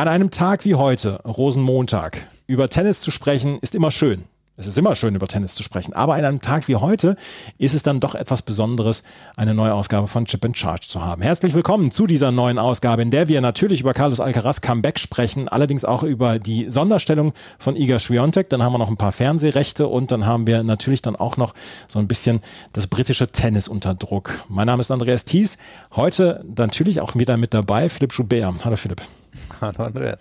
An einem Tag wie heute, Rosenmontag, über Tennis zu sprechen, ist immer schön. Es ist immer schön, über Tennis zu sprechen. Aber an einem Tag wie heute ist es dann doch etwas Besonderes, eine neue Ausgabe von Chip and Charge zu haben. Herzlich willkommen zu dieser neuen Ausgabe, in der wir natürlich über Carlos Alcaraz Comeback sprechen, allerdings auch über die Sonderstellung von Iga Swiatek. Dann haben wir noch ein paar Fernsehrechte und dann haben wir natürlich dann auch noch so ein bisschen das britische Tennis unter Druck. Mein Name ist Andreas Thies. Heute natürlich auch wieder mit dabei Philipp Schubert. Hallo Philipp. Hallo Andreas.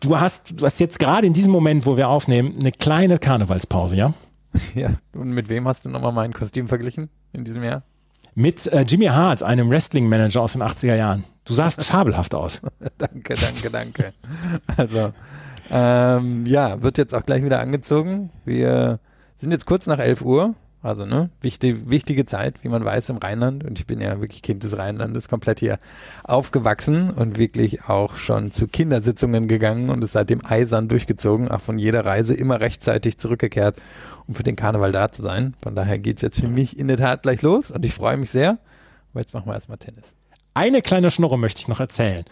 Du hast, du hast jetzt gerade in diesem Moment, wo wir aufnehmen, eine kleine Karnevalspause, ja? Ja, und mit wem hast du nochmal mein Kostüm verglichen in diesem Jahr? Mit äh, Jimmy Hart, einem Wrestling-Manager aus den 80er Jahren. Du sahst fabelhaft aus. danke, danke, danke. Also, ähm, ja, wird jetzt auch gleich wieder angezogen. Wir sind jetzt kurz nach 11 Uhr. Also, ne, wichtige, wichtige Zeit, wie man weiß, im Rheinland. Und ich bin ja wirklich Kind des Rheinlandes, komplett hier aufgewachsen und wirklich auch schon zu Kindersitzungen gegangen und es seitdem eisern durchgezogen, auch von jeder Reise immer rechtzeitig zurückgekehrt, um für den Karneval da zu sein. Von daher geht's jetzt für mich in der Tat gleich los und ich freue mich sehr. Aber jetzt machen wir erstmal Tennis. Eine kleine Schnurre möchte ich noch erzählen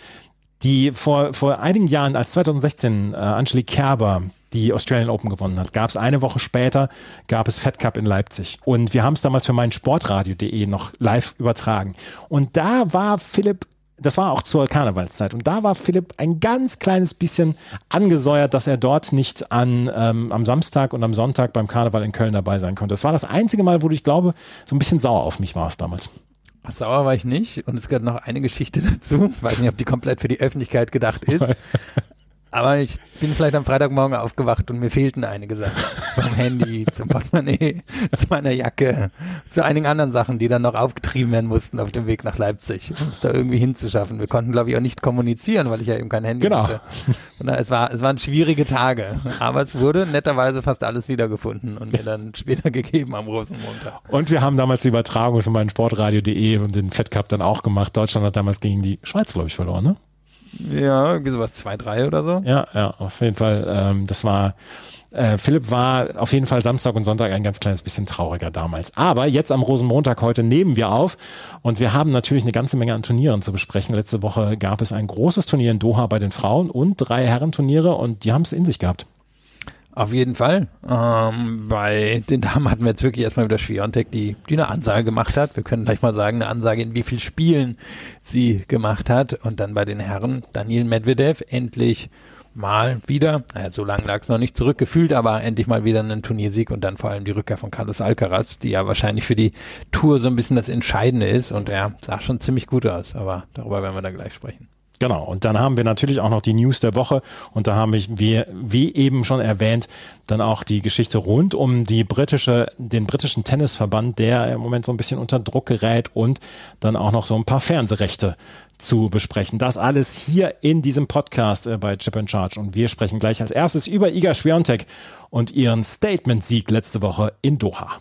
die vor, vor einigen Jahren, als 2016 äh, Angelique Kerber die Australian Open gewonnen hat, gab es eine Woche später, gab es Fed Cup in Leipzig. Und wir haben es damals für mein Sportradio.de noch live übertragen. Und da war Philipp das war auch zur Karnevalszeit. Und da war Philipp ein ganz kleines bisschen angesäuert, dass er dort nicht an, ähm, am Samstag und am Sonntag beim Karneval in Köln dabei sein konnte. Das war das einzige Mal, wo du, ich glaube, so ein bisschen sauer auf mich warst damals. Sauer war ich nicht und es gehört noch eine Geschichte dazu. Ich weiß nicht, ob die komplett für die Öffentlichkeit gedacht ist. Aber ich bin vielleicht am Freitagmorgen aufgewacht und mir fehlten einige Sachen. Vom Handy, zum Portemonnaie, zu meiner Jacke, zu einigen anderen Sachen, die dann noch aufgetrieben werden mussten auf dem Weg nach Leipzig, um es da irgendwie hinzuschaffen. Wir konnten, glaube ich, auch nicht kommunizieren, weil ich ja eben kein Handy genau. hatte. Und es, war, es waren schwierige Tage. Aber es wurde netterweise fast alles wiedergefunden und mir dann später gegeben am Rosenmontag. Und wir haben damals die Übertragung von meinem Sportradio.de und den Fed Cup dann auch gemacht. Deutschland hat damals gegen die Schweiz, glaube ich, verloren, ne? Ja, irgendwie sowas 2-3 oder so. Ja, ja, auf jeden Fall. Ähm, das war, äh, Philipp war auf jeden Fall Samstag und Sonntag ein ganz kleines bisschen trauriger damals. Aber jetzt am Rosenmontag heute nehmen wir auf und wir haben natürlich eine ganze Menge an Turnieren zu besprechen. Letzte Woche gab es ein großes Turnier in Doha bei den Frauen und drei Herrenturniere und die haben es in sich gehabt. Auf jeden Fall. Ähm, bei den Damen hatten wir jetzt wirklich erstmal wieder Schwiontek, die, die eine Ansage gemacht hat. Wir können gleich mal sagen, eine Ansage, in wie viel Spielen sie gemacht hat. Und dann bei den Herren Daniel Medvedev endlich mal wieder, naja, so lange lag es noch nicht zurückgefühlt, aber endlich mal wieder einen Turniersieg und dann vor allem die Rückkehr von Carlos Alcaraz, die ja wahrscheinlich für die Tour so ein bisschen das Entscheidende ist und er sah schon ziemlich gut aus, aber darüber werden wir dann gleich sprechen. Genau, und dann haben wir natürlich auch noch die News der Woche und da haben wir, wie eben schon erwähnt, dann auch die Geschichte rund um die britische, den britischen Tennisverband, der im Moment so ein bisschen unter Druck gerät und dann auch noch so ein paar Fernsehrechte zu besprechen. Das alles hier in diesem Podcast äh, bei Chip and Charge und wir sprechen gleich als erstes über Iga Swiatek und ihren Statement-Sieg letzte Woche in Doha.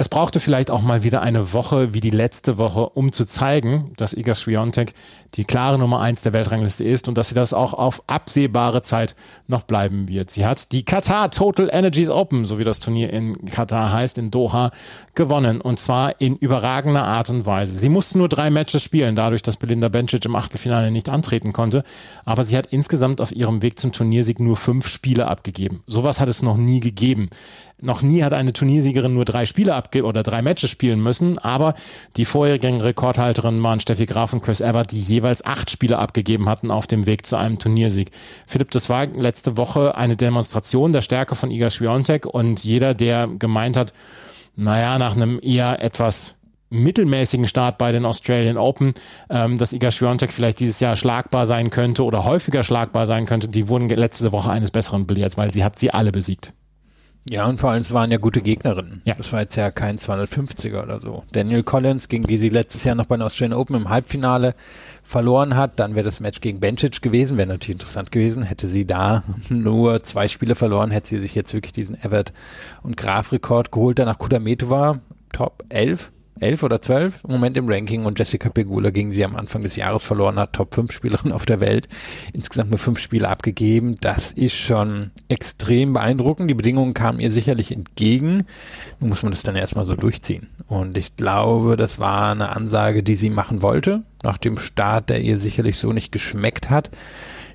Es brauchte vielleicht auch mal wieder eine Woche wie die letzte Woche, um zu zeigen, dass Iga Swiatek die klare Nummer eins der Weltrangliste ist und dass sie das auch auf absehbare Zeit noch bleiben wird. Sie hat die Qatar Total Energies Open, so wie das Turnier in Katar heißt, in Doha, gewonnen und zwar in überragender Art und Weise. Sie musste nur drei Matches spielen, dadurch, dass Belinda Bencic im Achtelfinale nicht antreten konnte, aber sie hat insgesamt auf ihrem Weg zum Turniersieg nur fünf Spiele abgegeben. Sowas hat es noch nie gegeben. Noch nie hat eine Turniersiegerin nur drei Spiele abge oder drei Matches spielen müssen, aber die vorherigen Rekordhalterinnen waren Steffi Graf und Chris Evert, die jeweils acht Spiele abgegeben hatten auf dem Weg zu einem Turniersieg. Philipp, das war letzte Woche eine Demonstration der Stärke von Iga Swiatek und jeder, der gemeint hat, naja, nach einem eher etwas mittelmäßigen Start bei den Australian Open, ähm, dass Iga Swiatek vielleicht dieses Jahr schlagbar sein könnte oder häufiger schlagbar sein könnte, die wurden letzte Woche eines Besseren belehrt, weil sie hat sie alle besiegt. Ja, und vor allem, es waren ja gute Gegnerinnen. Ja. Das war jetzt ja kein 250er oder so. Daniel Collins, gegen die sie letztes Jahr noch bei den Australian Open im Halbfinale verloren hat, dann wäre das Match gegen Bencic gewesen, wäre natürlich interessant gewesen. Hätte sie da nur zwei Spiele verloren, hätte sie sich jetzt wirklich diesen Everett und Graf-Rekord geholt. Danach Kudametova, Top 11 elf oder zwölf im Moment im Ranking und Jessica Pegula gegen sie am Anfang des Jahres verloren hat, Top 5 Spielerin auf der Welt, insgesamt nur fünf Spiele abgegeben. Das ist schon extrem beeindruckend. Die Bedingungen kamen ihr sicherlich entgegen. Nun muss man das dann erstmal so durchziehen. Und ich glaube, das war eine Ansage, die sie machen wollte, nach dem Start, der ihr sicherlich so nicht geschmeckt hat.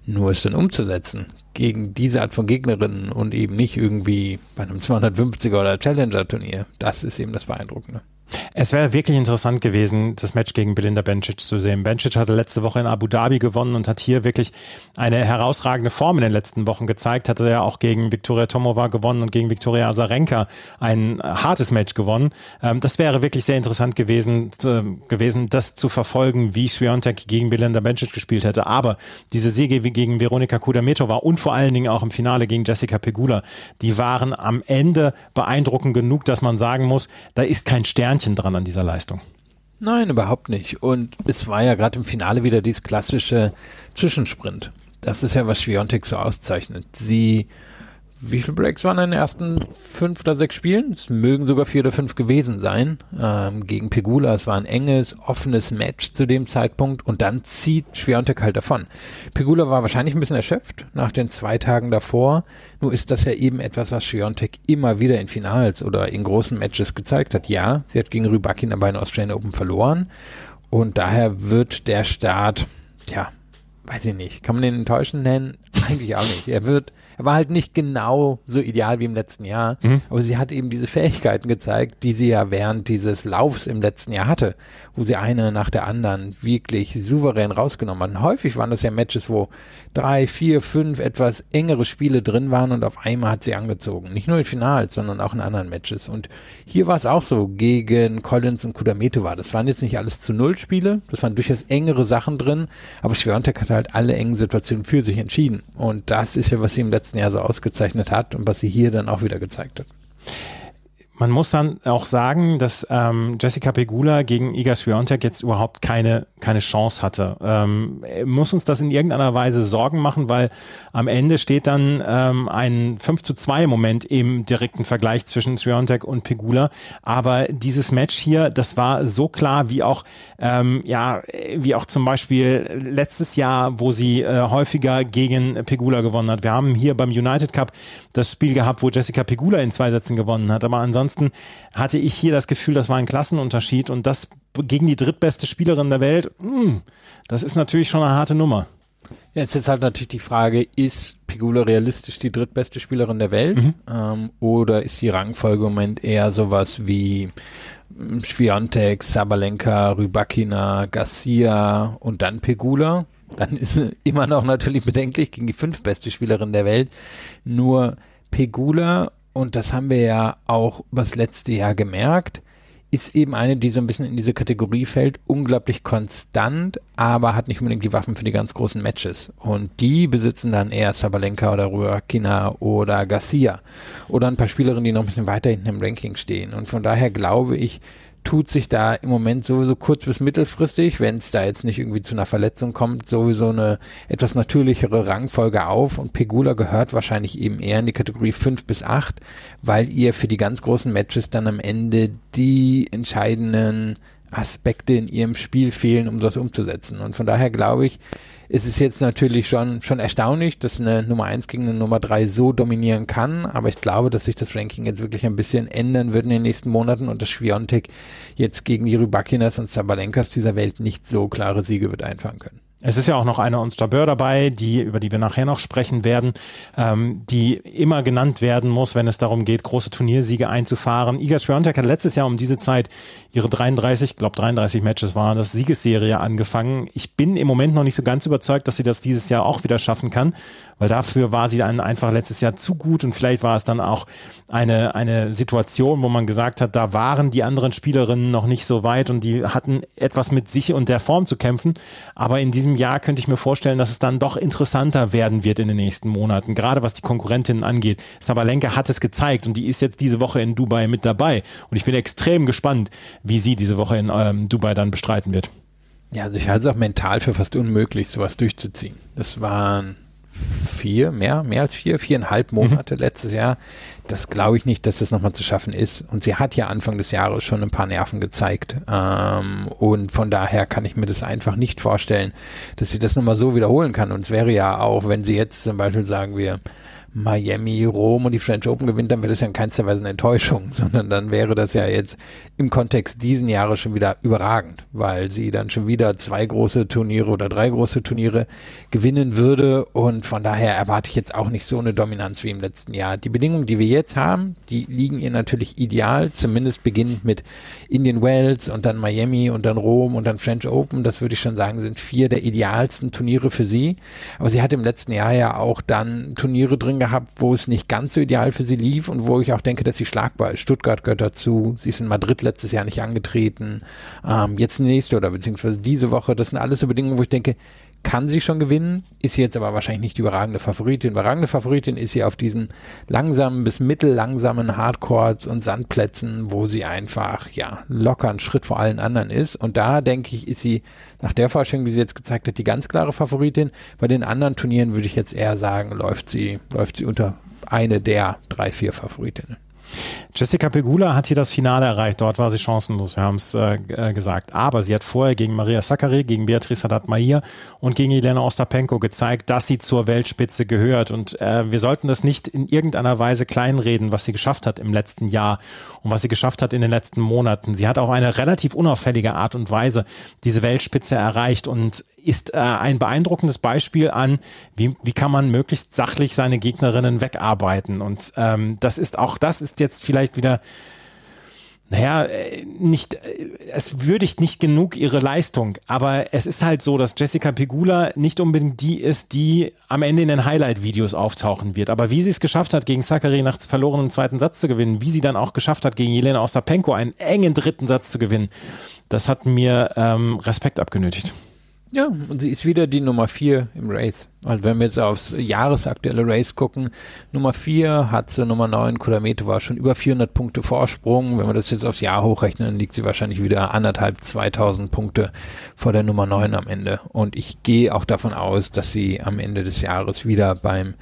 Nur es dann umzusetzen gegen diese Art von Gegnerinnen und eben nicht irgendwie bei einem 250er oder Challenger-Turnier, das ist eben das Beeindruckende. Es wäre wirklich interessant gewesen, das Match gegen Belinda Bencic zu sehen. Bencic hatte letzte Woche in Abu Dhabi gewonnen und hat hier wirklich eine herausragende Form in den letzten Wochen gezeigt. Hatte ja auch gegen Viktoria Tomova gewonnen und gegen Viktoria Azarenka ein hartes Match gewonnen. Ähm, das wäre wirklich sehr interessant gewesen, gewesen, das zu verfolgen, wie Swiatek gegen Belinda Bencic gespielt hätte. Aber diese Siege gegen Veronika Kudametova und vor allen Dingen auch im Finale gegen Jessica Pegula, die waren am Ende beeindruckend genug, dass man sagen muss, da ist kein Sternchen Sternchen dran an dieser Leistung. Nein, überhaupt nicht. Und es war ja gerade im Finale wieder dieses klassische Zwischensprint. Das ist ja, was Schwiontek so auszeichnet. Sie wie viele Breaks waren in den ersten fünf oder sechs Spielen? Es mögen sogar vier oder fünf gewesen sein. Ähm, gegen Pegula. Es war ein enges, offenes Match zu dem Zeitpunkt und dann zieht Schwiontek halt davon. Pegula war wahrscheinlich ein bisschen erschöpft nach den zwei Tagen davor. Nur ist das ja eben etwas, was Schwiontek immer wieder in Finals oder in großen Matches gezeigt hat. Ja, sie hat gegen Rybakina bei den Australian Open verloren und daher wird der Start, ja, weiß ich nicht, kann man den enttäuschend nennen? Eigentlich auch nicht. Er wird er war halt nicht genau so ideal wie im letzten Jahr, mhm. aber sie hat eben diese Fähigkeiten gezeigt, die sie ja während dieses Laufs im letzten Jahr hatte, wo sie eine nach der anderen wirklich souverän rausgenommen hat. häufig waren das ja Matches, wo drei, vier, fünf etwas engere Spiele drin waren und auf einmal hat sie angezogen. Nicht nur in Finals, sondern auch in anderen Matches. Und hier war es auch so gegen Collins und Kudametova. Das waren jetzt nicht alles zu Null Spiele, das waren durchaus engere Sachen drin, aber Schwerontek hat halt alle engen Situationen für sich entschieden. Und das ist ja, was sie im letzten Jahr so ausgezeichnet hat und was sie hier dann auch wieder gezeigt hat. Man muss dann auch sagen, dass ähm, Jessica Pegula gegen Iga Swiatek jetzt überhaupt keine keine Chance hatte. Ähm, muss uns das in irgendeiner Weise Sorgen machen, weil am Ende steht dann ähm, ein 5 zu 2 Moment im direkten Vergleich zwischen Swiatek und Pegula. Aber dieses Match hier, das war so klar wie auch ähm, ja wie auch zum Beispiel letztes Jahr, wo sie äh, häufiger gegen Pegula gewonnen hat. Wir haben hier beim United Cup das Spiel gehabt, wo Jessica Pegula in zwei Sätzen gewonnen hat. Aber ansonsten ansonsten hatte ich hier das Gefühl, das war ein Klassenunterschied und das gegen die drittbeste Spielerin der Welt, mh, hm, das ist natürlich schon eine harte Nummer. Ja, jetzt ist jetzt halt natürlich die Frage, ist Pigula realistisch die drittbeste Spielerin der Welt? Mhm. Ähm, oder ist die Rangfolge im Moment eher sowas wie Schwiontek, Sabalenka, Rybakina, Garcia und dann Pegula? Dann ist immer noch natürlich bedenklich gegen die fünftbeste Spielerin der Welt. Nur Pegula und das haben wir ja auch das letzte Jahr gemerkt, ist eben eine, die so ein bisschen in diese Kategorie fällt, unglaublich konstant, aber hat nicht unbedingt die Waffen für die ganz großen Matches. Und die besitzen dann eher Sabalenka oder Ruakina oder Garcia oder ein paar Spielerinnen, die noch ein bisschen weiter hinten im Ranking stehen. Und von daher glaube ich, tut sich da im Moment sowieso kurz bis mittelfristig, wenn es da jetzt nicht irgendwie zu einer Verletzung kommt, sowieso eine etwas natürlichere Rangfolge auf. Und Pegula gehört wahrscheinlich eben eher in die Kategorie 5 bis 8, weil ihr für die ganz großen Matches dann am Ende die entscheidenden Aspekte in ihrem Spiel fehlen, um das umzusetzen. Und von daher glaube ich, es ist jetzt natürlich schon, schon erstaunlich, dass eine Nummer 1 gegen eine Nummer 3 so dominieren kann, aber ich glaube, dass sich das Ranking jetzt wirklich ein bisschen ändern wird in den nächsten Monaten und dass Schwiontek jetzt gegen die Rybakinas und Sabalenkas dieser Welt nicht so klare Siege wird einfahren können. Es ist ja auch noch eine uns Jabeur dabei, die, über die wir nachher noch sprechen werden, ähm, die immer genannt werden muss, wenn es darum geht, große Turniersiege einzufahren. Iga Swiatek hat letztes Jahr um diese Zeit ihre 33, ich glaube 33 Matches waren das, Siegesserie angefangen. Ich bin im Moment noch nicht so ganz überzeugt, dass sie das dieses Jahr auch wieder schaffen kann, weil dafür war sie dann einfach letztes Jahr zu gut und vielleicht war es dann auch eine, eine Situation, wo man gesagt hat, da waren die anderen Spielerinnen noch nicht so weit und die hatten etwas mit sich und der Form zu kämpfen. Aber in diesem Jahr könnte ich mir vorstellen, dass es dann doch interessanter werden wird in den nächsten Monaten, gerade was die Konkurrentinnen angeht. Sabalenka hat es gezeigt und die ist jetzt diese Woche in Dubai mit dabei. Und ich bin extrem gespannt, wie sie diese Woche in ähm, Dubai dann bestreiten wird. Ja, also ich halte es auch mental für fast unmöglich, sowas durchzuziehen. Das waren vier, mehr, mehr als vier, viereinhalb mhm. Monate mhm. letztes Jahr. Das glaube ich nicht, dass das nochmal zu schaffen ist. Und sie hat ja Anfang des Jahres schon ein paar Nerven gezeigt. Ähm, und von daher kann ich mir das einfach nicht vorstellen, dass sie das nochmal so wiederholen kann. Und es wäre ja auch, wenn sie jetzt zum Beispiel sagen wir, Miami, Rom und die French Open gewinnt, dann wäre das ja in keinster Weise eine Enttäuschung, sondern dann wäre das ja jetzt im Kontext diesen Jahres schon wieder überragend, weil sie dann schon wieder zwei große Turniere oder drei große Turniere gewinnen würde. Und von daher erwarte ich jetzt auch nicht so eine Dominanz wie im letzten Jahr. Die Bedingungen, die wir jetzt haben, die liegen ihr natürlich ideal, zumindest beginnend mit Indian Wells und dann Miami und dann Rom und dann French Open, das würde ich schon sagen, sind vier der idealsten Turniere für sie, aber sie hat im letzten Jahr ja auch dann Turniere drin gehabt, wo es nicht ganz so ideal für sie lief und wo ich auch denke, dass sie schlagbar ist. Stuttgart gehört dazu. Sie ist in Madrid letztes Jahr nicht angetreten. Ähm, jetzt nächste oder beziehungsweise diese Woche. Das sind alles so Bedingungen, wo ich denke, kann sie schon gewinnen, ist jetzt aber wahrscheinlich nicht die überragende Favoritin. Überragende Favoritin ist sie auf diesen langsamen bis mittellangsamen Hardcourts und Sandplätzen, wo sie einfach, ja, locker einen Schritt vor allen anderen ist. Und da denke ich, ist sie nach der Vorstellung, wie sie jetzt gezeigt hat, die ganz klare Favoritin. Bei den anderen Turnieren würde ich jetzt eher sagen, läuft sie, läuft sie unter eine der drei, vier Favoritinnen. Jessica Pegula hat hier das Finale erreicht. Dort war sie chancenlos, wir haben es äh, äh, gesagt. Aber sie hat vorher gegen Maria Sakkari, gegen Beatrice Haddad-Mahir und gegen Elena Ostapenko gezeigt, dass sie zur Weltspitze gehört. Und äh, wir sollten das nicht in irgendeiner Weise kleinreden, was sie geschafft hat im letzten Jahr und was sie geschafft hat in den letzten Monaten. Sie hat auch eine relativ unauffällige Art und Weise diese Weltspitze erreicht und ist äh, ein beeindruckendes Beispiel an, wie, wie kann man möglichst sachlich seine Gegnerinnen wegarbeiten. Und ähm, das ist auch, das ist jetzt vielleicht wieder naja, äh, nicht, äh, es würdigt nicht genug ihre Leistung, aber es ist halt so, dass Jessica Pegula nicht unbedingt die ist, die am Ende in den Highlight-Videos auftauchen wird. Aber wie sie es geschafft hat, gegen Zachary nach verlorenem zweiten Satz zu gewinnen, wie sie dann auch geschafft hat, gegen Jelena Ostapenko einen engen dritten Satz zu gewinnen, das hat mir ähm, Respekt abgenötigt. Ja, und sie ist wieder die Nummer vier im Race. Also wenn wir jetzt aufs jahresaktuelle Race gucken, Nummer vier hat sie Nummer neun, Kulameto war schon über 400 Punkte Vorsprung. Wenn wir das jetzt aufs Jahr hochrechnen, dann liegt sie wahrscheinlich wieder anderthalb, 2000 Punkte vor der Nummer neun am Ende. Und ich gehe auch davon aus, dass sie am Ende des Jahres wieder beim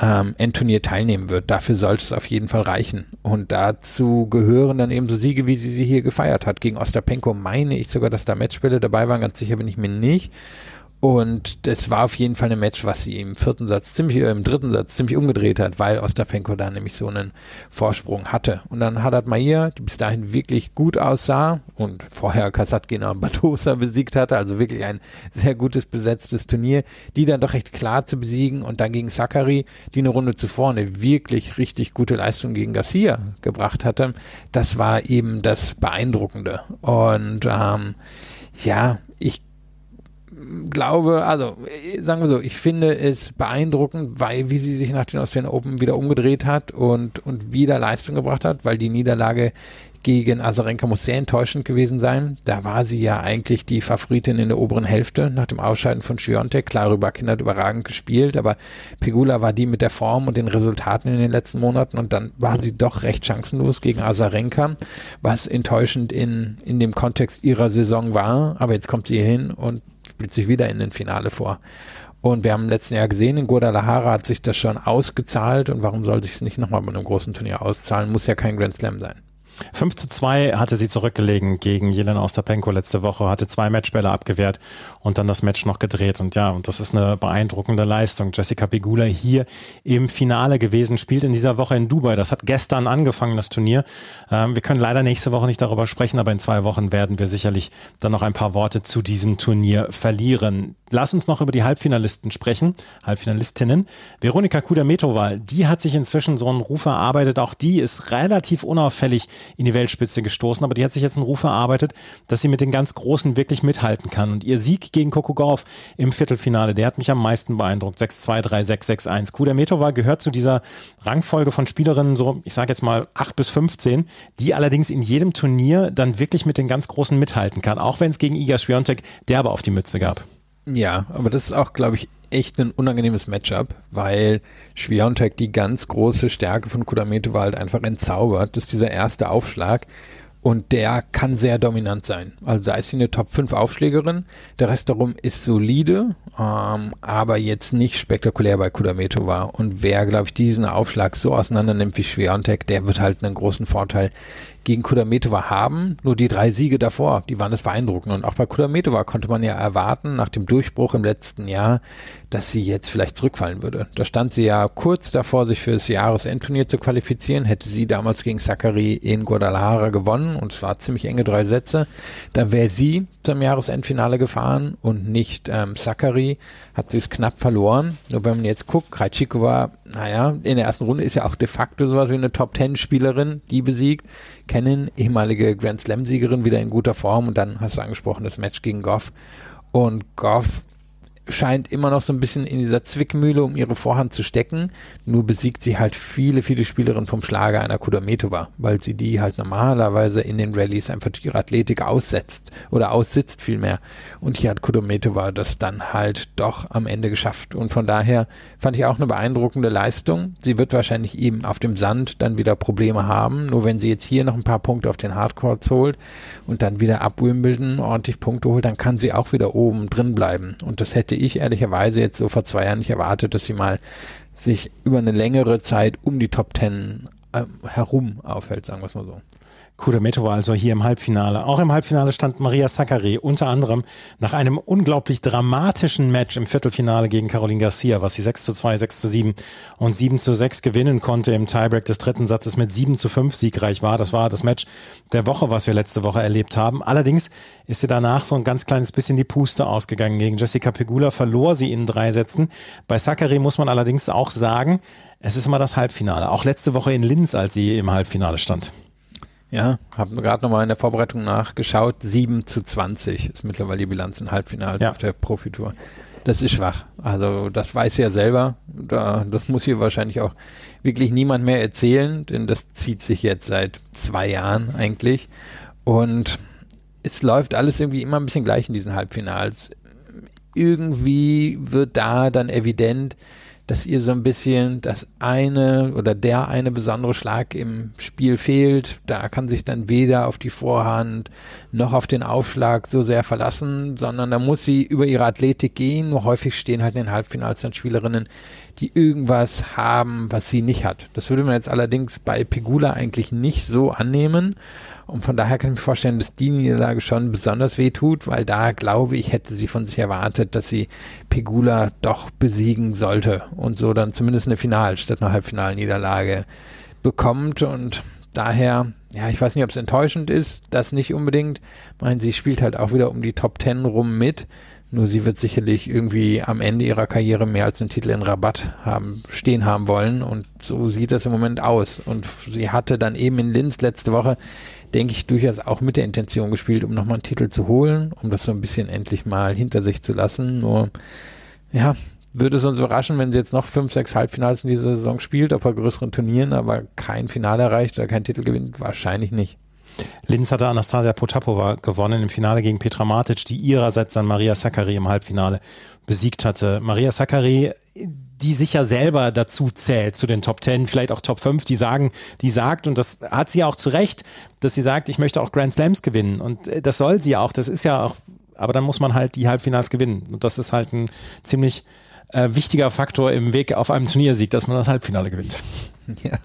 ähm, Endturnier teilnehmen wird. Dafür sollte es auf jeden Fall reichen. Und dazu gehören dann eben so Siege, wie sie sie hier gefeiert hat. Gegen Ostapenko meine ich sogar, dass da Matchspiele dabei waren. Ganz sicher bin ich mir nicht. Und das war auf jeden Fall ein Match, was sie im vierten Satz ziemlich, äh, im dritten Satz ziemlich umgedreht hat, weil Ostapenko da nämlich so einen Vorsprung hatte. Und dann Haddad Maia, die bis dahin wirklich gut aussah und vorher Kasatkina und Batosa besiegt hatte, also wirklich ein sehr gutes besetztes Turnier, die dann doch recht klar zu besiegen und dann gegen Sakari, die eine Runde zuvor eine wirklich richtig gute Leistung gegen Garcia gebracht hatte. Das war eben das Beeindruckende. Und ähm, ja, glaube, also sagen wir so, ich finde es beeindruckend, weil wie sie sich nach den Australian Open wieder umgedreht hat und, und wieder Leistung gebracht hat, weil die Niederlage gegen Azarenka muss sehr enttäuschend gewesen sein. Da war sie ja eigentlich die Favoritin in der oberen Hälfte nach dem Ausscheiden von Schwiontek. Klar, Rübakin hat überragend gespielt, aber Pegula war die mit der Form und den Resultaten in den letzten Monaten und dann war sie doch recht chancenlos gegen Azarenka, was enttäuschend in, in dem Kontext ihrer Saison war. Aber jetzt kommt sie hier hin und spielt sich wieder in den Finale vor. Und wir haben im letzten Jahr gesehen, in Guadalajara hat sich das schon ausgezahlt und warum sollte sich es nicht nochmal bei einem großen Turnier auszahlen? Muss ja kein Grand Slam sein. 5 zu 2 hatte sie zurückgelegen gegen Jelena Ostapenko letzte Woche, hatte zwei Matchbälle abgewehrt und dann das Match noch gedreht. Und ja, und das ist eine beeindruckende Leistung. Jessica Pegula hier im Finale gewesen, spielt in dieser Woche in Dubai. Das hat gestern angefangen, das Turnier. Ähm, wir können leider nächste Woche nicht darüber sprechen, aber in zwei Wochen werden wir sicherlich dann noch ein paar Worte zu diesem Turnier verlieren. Lass uns noch über die Halbfinalisten sprechen, Halbfinalistinnen. Veronika Kudermetova, die hat sich inzwischen so einen Ruf erarbeitet. Auch die ist relativ unauffällig in die Weltspitze gestoßen, aber die hat sich jetzt einen Ruf erarbeitet, dass sie mit den ganz Großen wirklich mithalten kann. Und ihr Sieg gegen Coco Gauff im Viertelfinale, der hat mich am meisten beeindruckt. 6-2, 3-6, 6-1. Kudermetova gehört zu dieser Rangfolge von Spielerinnen, so ich sage jetzt mal 8 bis 15, die allerdings in jedem Turnier dann wirklich mit den ganz Großen mithalten kann, auch wenn es gegen Iga Swiatek derbe auf die Mütze gab. Ja, aber das ist auch, glaube ich, echt ein unangenehmes Matchup, weil Schwiontek die ganz große Stärke von Kudametova halt einfach entzaubert. Das ist dieser erste Aufschlag und der kann sehr dominant sein. Also da ist sie eine Top 5 Aufschlägerin. Der Rest darum ist solide, ähm, aber jetzt nicht spektakulär bei Kudametova. Und wer, glaube ich, diesen Aufschlag so auseinander nimmt wie Schwerontek, der wird halt einen großen Vorteil gegen Kudametova haben. Nur die drei Siege davor, die waren es beeindruckend. Und auch bei Kudametova konnte man ja erwarten, nach dem Durchbruch im letzten Jahr, dass sie jetzt vielleicht zurückfallen würde. Da stand sie ja kurz davor, sich für das Jahresendturnier zu qualifizieren. Hätte sie damals gegen Zachary in Guadalajara gewonnen und es war ziemlich enge drei Sätze, dann wäre sie zum Jahresendfinale gefahren und nicht ähm, Zachary. Hat sie es knapp verloren. Nur wenn man jetzt guckt, Krajcikova, naja, in der ersten Runde ist ja auch de facto sowas wie eine Top-Ten-Spielerin, die besiegt. Kennen, ehemalige Grand Slam-Siegerin, wieder in guter Form und dann hast du angesprochen, das Match gegen Goff. Und Goff scheint immer noch so ein bisschen in dieser Zwickmühle um ihre Vorhand zu stecken. Nur besiegt sie halt viele, viele Spielerinnen vom Schlager einer Kudametova, weil sie die halt normalerweise in den Rallyes einfach durch ihre Athletik aussetzt oder aussitzt vielmehr. Und hier hat Kudametova das dann halt doch am Ende geschafft. Und von daher fand ich auch eine beeindruckende Leistung. Sie wird wahrscheinlich eben auf dem Sand dann wieder Probleme haben. Nur wenn sie jetzt hier noch ein paar Punkte auf den Hardcourts holt und dann wieder ab Wimbledon ordentlich Punkte holt, dann kann sie auch wieder oben drin bleiben. Und das hätte hätte ich ehrlicherweise jetzt so vor zwei Jahren nicht erwartet, dass sie mal sich über eine längere Zeit um die Top Ten äh, herum aufhält, sagen wir es mal so. Kudametova also hier im Halbfinale. Auch im Halbfinale stand Maria Sakkari unter anderem nach einem unglaublich dramatischen Match im Viertelfinale gegen Caroline Garcia, was sie 6 zu 2, 6 zu 7 und 7 zu 6 gewinnen konnte im Tiebreak des dritten Satzes mit 7 zu 5 siegreich war. Das war das Match der Woche, was wir letzte Woche erlebt haben. Allerdings ist sie danach so ein ganz kleines bisschen die Puste ausgegangen. Gegen Jessica Pegula verlor sie in drei Sätzen. Bei Sakkari muss man allerdings auch sagen, es ist immer das Halbfinale. Auch letzte Woche in Linz, als sie im Halbfinale stand. Ja, haben gerade nochmal in der Vorbereitung nachgeschaut. 7 zu 20 ist mittlerweile die Bilanz in Halbfinals ja. auf der Profitour. Das ist schwach. Also das weiß ja selber. Da, das muss hier wahrscheinlich auch wirklich niemand mehr erzählen, denn das zieht sich jetzt seit zwei Jahren eigentlich. Und es läuft alles irgendwie immer ein bisschen gleich in diesen Halbfinals. Irgendwie wird da dann evident, dass ihr so ein bisschen das eine oder der eine besondere Schlag im Spiel fehlt. Da kann sich dann weder auf die Vorhand noch auf den Aufschlag so sehr verlassen, sondern da muss sie über ihre Athletik gehen. Nur häufig stehen halt in den Halbfinals dann Spielerinnen, die irgendwas haben, was sie nicht hat. Das würde man jetzt allerdings bei Pegula eigentlich nicht so annehmen. Und von daher kann ich mir vorstellen, dass die Niederlage schon besonders weh tut, weil da glaube ich, hätte sie von sich erwartet, dass sie Pegula doch besiegen sollte und so dann zumindest eine Final- statt eine Halbfinalniederlage bekommt. Und daher, ja, ich weiß nicht, ob es enttäuschend ist, das nicht unbedingt. Ich meine, sie spielt halt auch wieder um die Top Ten rum mit. Nur sie wird sicherlich irgendwie am Ende ihrer Karriere mehr als einen Titel in Rabatt haben, stehen haben wollen. Und so sieht das im Moment aus. Und sie hatte dann eben in Linz letzte Woche denke ich, durchaus auch mit der Intention gespielt, um nochmal einen Titel zu holen, um das so ein bisschen endlich mal hinter sich zu lassen. Nur, ja, würde es uns überraschen, wenn sie jetzt noch fünf, sechs Halbfinals in dieser Saison spielt, auf bei größeren Turnieren, aber kein Finale erreicht oder keinen Titel gewinnt? Wahrscheinlich nicht. Linz hatte Anastasia Potapova gewonnen im Finale gegen Petra Matic, die ihrerseits dann Maria Sakkari im Halbfinale besiegt hatte. Maria Sakkari die sich ja selber dazu zählt, zu den Top Ten, vielleicht auch Top 5, die sagen, die sagt, und das hat sie auch zu Recht, dass sie sagt, ich möchte auch Grand Slams gewinnen. Und äh, das soll sie auch, das ist ja auch, aber dann muss man halt die Halbfinals gewinnen. Und das ist halt ein ziemlich äh, wichtiger Faktor im Weg auf einem Turniersieg, dass man das Halbfinale gewinnt. Ja.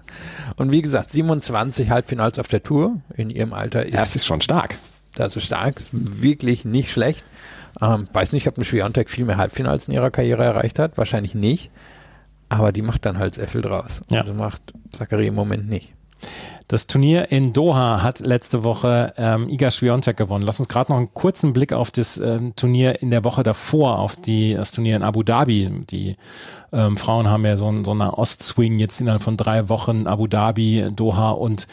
Und wie gesagt, 27 Halbfinals auf der Tour in ihrem Alter ist. Das ist schon stark. Das ist stark, wirklich nicht schlecht. Ähm, weiß nicht, ob ein Schwiontek viel mehr Halbfinals in ihrer Karriere erreicht hat. Wahrscheinlich nicht. Aber die macht dann halt sehr viel draus. Ja. Also macht Zachary im Moment nicht. Das Turnier in Doha hat letzte Woche ähm, Iga Swiatek gewonnen. Lass uns gerade noch einen kurzen Blick auf das ähm, Turnier in der Woche davor, auf die, das Turnier in Abu Dhabi. Die ähm, Frauen haben ja so, so eine Ostswing jetzt innerhalb von drei Wochen Abu Dhabi, Doha und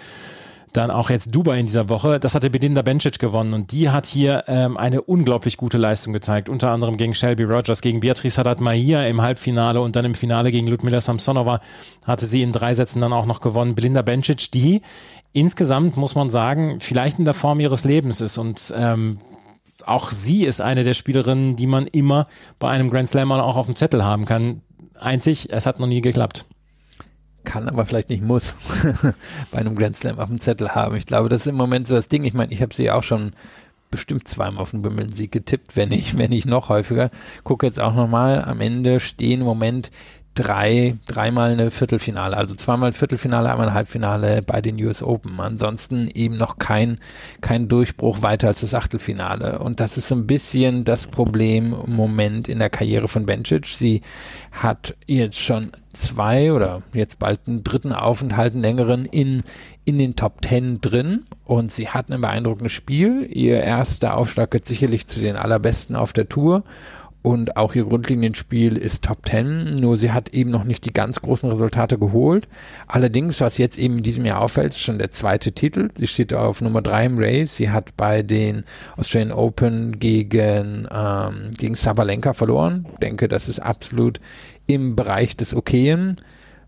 dann auch jetzt Dubai in dieser Woche. Das hatte Belinda Bencic gewonnen und die hat hier ähm, eine unglaublich gute Leistung gezeigt. Unter anderem gegen Shelby Rogers, gegen Beatrice Haddad Mahia im Halbfinale und dann im Finale gegen Ludmila Samsonova hatte sie in drei Sätzen dann auch noch gewonnen. Belinda Bencic, die insgesamt, muss man sagen, vielleicht in der Form ihres Lebens ist und ähm, auch sie ist eine der Spielerinnen, die man immer bei einem Grand Slam auch auf dem Zettel haben kann. Einzig, es hat noch nie geklappt kann, aber vielleicht nicht muss bei einem Grand Slam auf dem Zettel haben. Ich glaube, das ist im Moment so das Ding. Ich meine, ich habe sie auch schon bestimmt zweimal auf den Wimbledon-Sieg getippt, wenn nicht, wenn nicht noch häufiger. Gucke jetzt auch nochmal, am Ende stehen im Moment drei, dreimal eine Viertelfinale, also zweimal Viertelfinale, einmal ein Halbfinale bei den US Open. Ansonsten eben noch kein, kein Durchbruch weiter als das Achtelfinale. Und das ist so ein bisschen das Problem im Moment in der Karriere von Bencic. Sie hat jetzt schon zwei oder jetzt bald einen dritten Aufenthalt, einen längeren in, in den Top Ten drin und sie hat ein beeindruckendes Spiel. Ihr erster Aufschlag gehört sicherlich zu den allerbesten auf der Tour und auch ihr Grundlinienspiel ist Top 10, nur sie hat eben noch nicht die ganz großen Resultate geholt. Allerdings, was jetzt eben in diesem Jahr auffällt, ist schon der zweite Titel. Sie steht auf Nummer 3 im Race. Sie hat bei den Australian Open gegen, ähm, gegen Sabalenka verloren. Ich denke, das ist absolut im Bereich des Okayen.